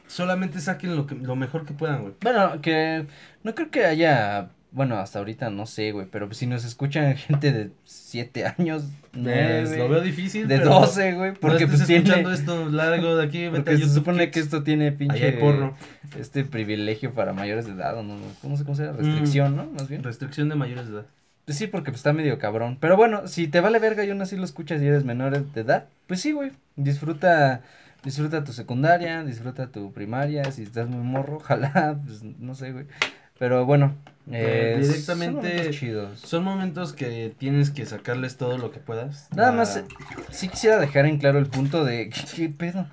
solamente saquen lo que, lo mejor que puedan, güey. Bueno, que no creo que haya, bueno, hasta ahorita no sé, güey, pero si nos escuchan gente de 7 años, Pues, 9, lo veo difícil, de pero 12, güey, no porque estés pues tiene, escuchando esto largo de aquí, vete porque a se supone Kids. que esto tiene pinche, Ahí hay porno. este privilegio para mayores de edad, o no, no cómo se llama, restricción, ¿no? Más bien. Restricción de mayores de edad. Pues sí, porque pues está medio cabrón. Pero bueno, si te vale verga y aún así lo escuchas y eres menor de edad, pues sí, güey. Disfruta, disfruta tu secundaria, disfruta tu primaria. Si estás muy morro, ojalá, pues no sé, güey. Pero bueno, eh, son directamente- chidos. Son momentos que tienes que sacarles todo lo que puedas. Nada más, eh, sí quisiera dejar en claro el punto de, ¿qué pedo?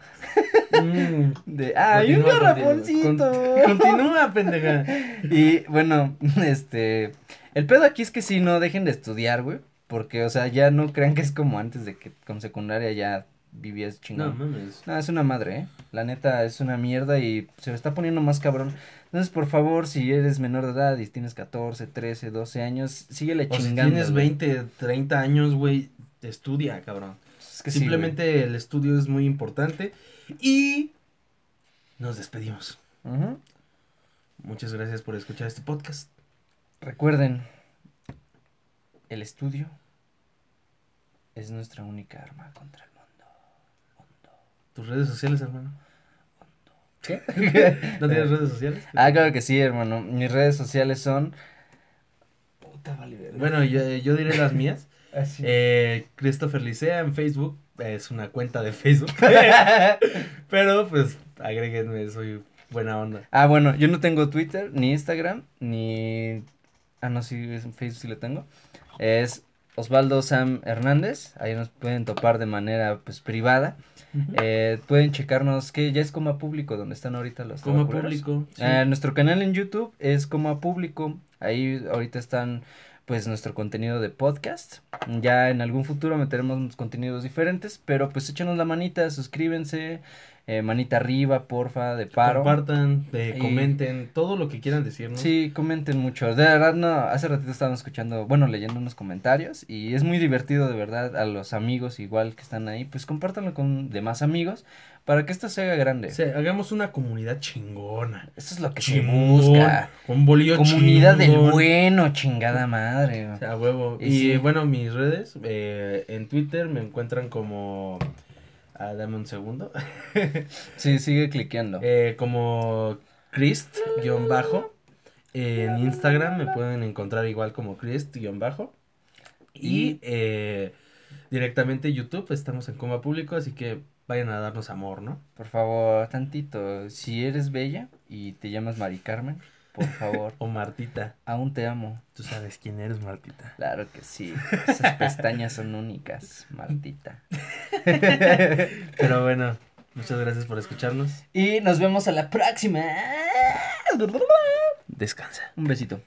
Mm. De, ¡ay, un Continúa, garrafoncito! continúa. Con- Continúa, pendeja. Y bueno, este. El pedo aquí es que sí, no dejen de estudiar, güey. Porque, o sea, ya no crean que es como antes de que con secundaria ya vivías No, chingón. mames. No, es una madre, ¿eh? La neta es una mierda y se está poniendo más cabrón. Entonces, por favor, si eres menor de edad y tienes 14, 13, 12 años, síguele O si chingando. tienes güey. 20, 30 años, güey, estudia, cabrón. Es que sí, Simplemente el estudio es muy importante. Y nos despedimos. Muchas gracias por escuchar este podcast. Recuerden, el estudio es nuestra única arma contra el mundo. ¿Tus redes sociales, hermano? ¿Qué? ¿No tienes redes sociales? Ah, claro que sí, hermano. Mis redes sociales son. Puta, vale, verga. Bueno, yo, yo diré las mías. Así. Eh, Christopher Licea en Facebook. Es una cuenta de Facebook. Pero pues agréguenme, soy buena onda. ah, bueno, yo no tengo Twitter, ni Instagram, ni. Ah, no, sí, es en Facebook sí lo tengo. Es Osvaldo Sam Hernández. Ahí nos pueden topar de manera pues privada. Eh, pueden checarnos que ya es como público donde están ahorita los tabaculeros. público. sí. Eh, nuestro canal en YouTube es como público. Ahí ahorita están pues nuestro contenido de podcast. Ya en algún futuro meteremos contenidos diferentes, pero pues échanos la manita, suscríbense, eh, manita arriba, porfa, de paro. Compartan, eh, Y- comenten, todo lo que quieran decirnos. Sí, comenten mucho. De verdad, no, hace ratito estábamos escuchando, bueno, leyendo unos comentarios y es muy divertido, de verdad, a los amigos igual que están ahí, pues compártanlo con demás amigos para que esto se haga grande. Sí, hagamos una comunidad chingona. Eso es lo que se Chingón, busca. Con bolillo Comunidad del bueno, chingada madre. O sea, huevo. Y Y, sí. bueno, mis redes, eh, en Twitter me encuentran como... Ah, dame un segundo. Sí, sigue cliqueando. Eh, como Christ-bajo. En Instagram me pueden encontrar igual como Christ-bajo. Y Y- eh, directamente YouTube, estamos en coma público, así que vayan a darnos amor, ¿no? Por favor, tantito. Si eres bella y te llamas Mari Carmen, por favor, O Martita, aún te amo. tú sabes quién eres, Martita. Claro que sí. Esas pestañas son únicas, Martita. Pero bueno, Muchas gracias por escucharnos. Y nos vemos a la próxima. Descansa. Un besito.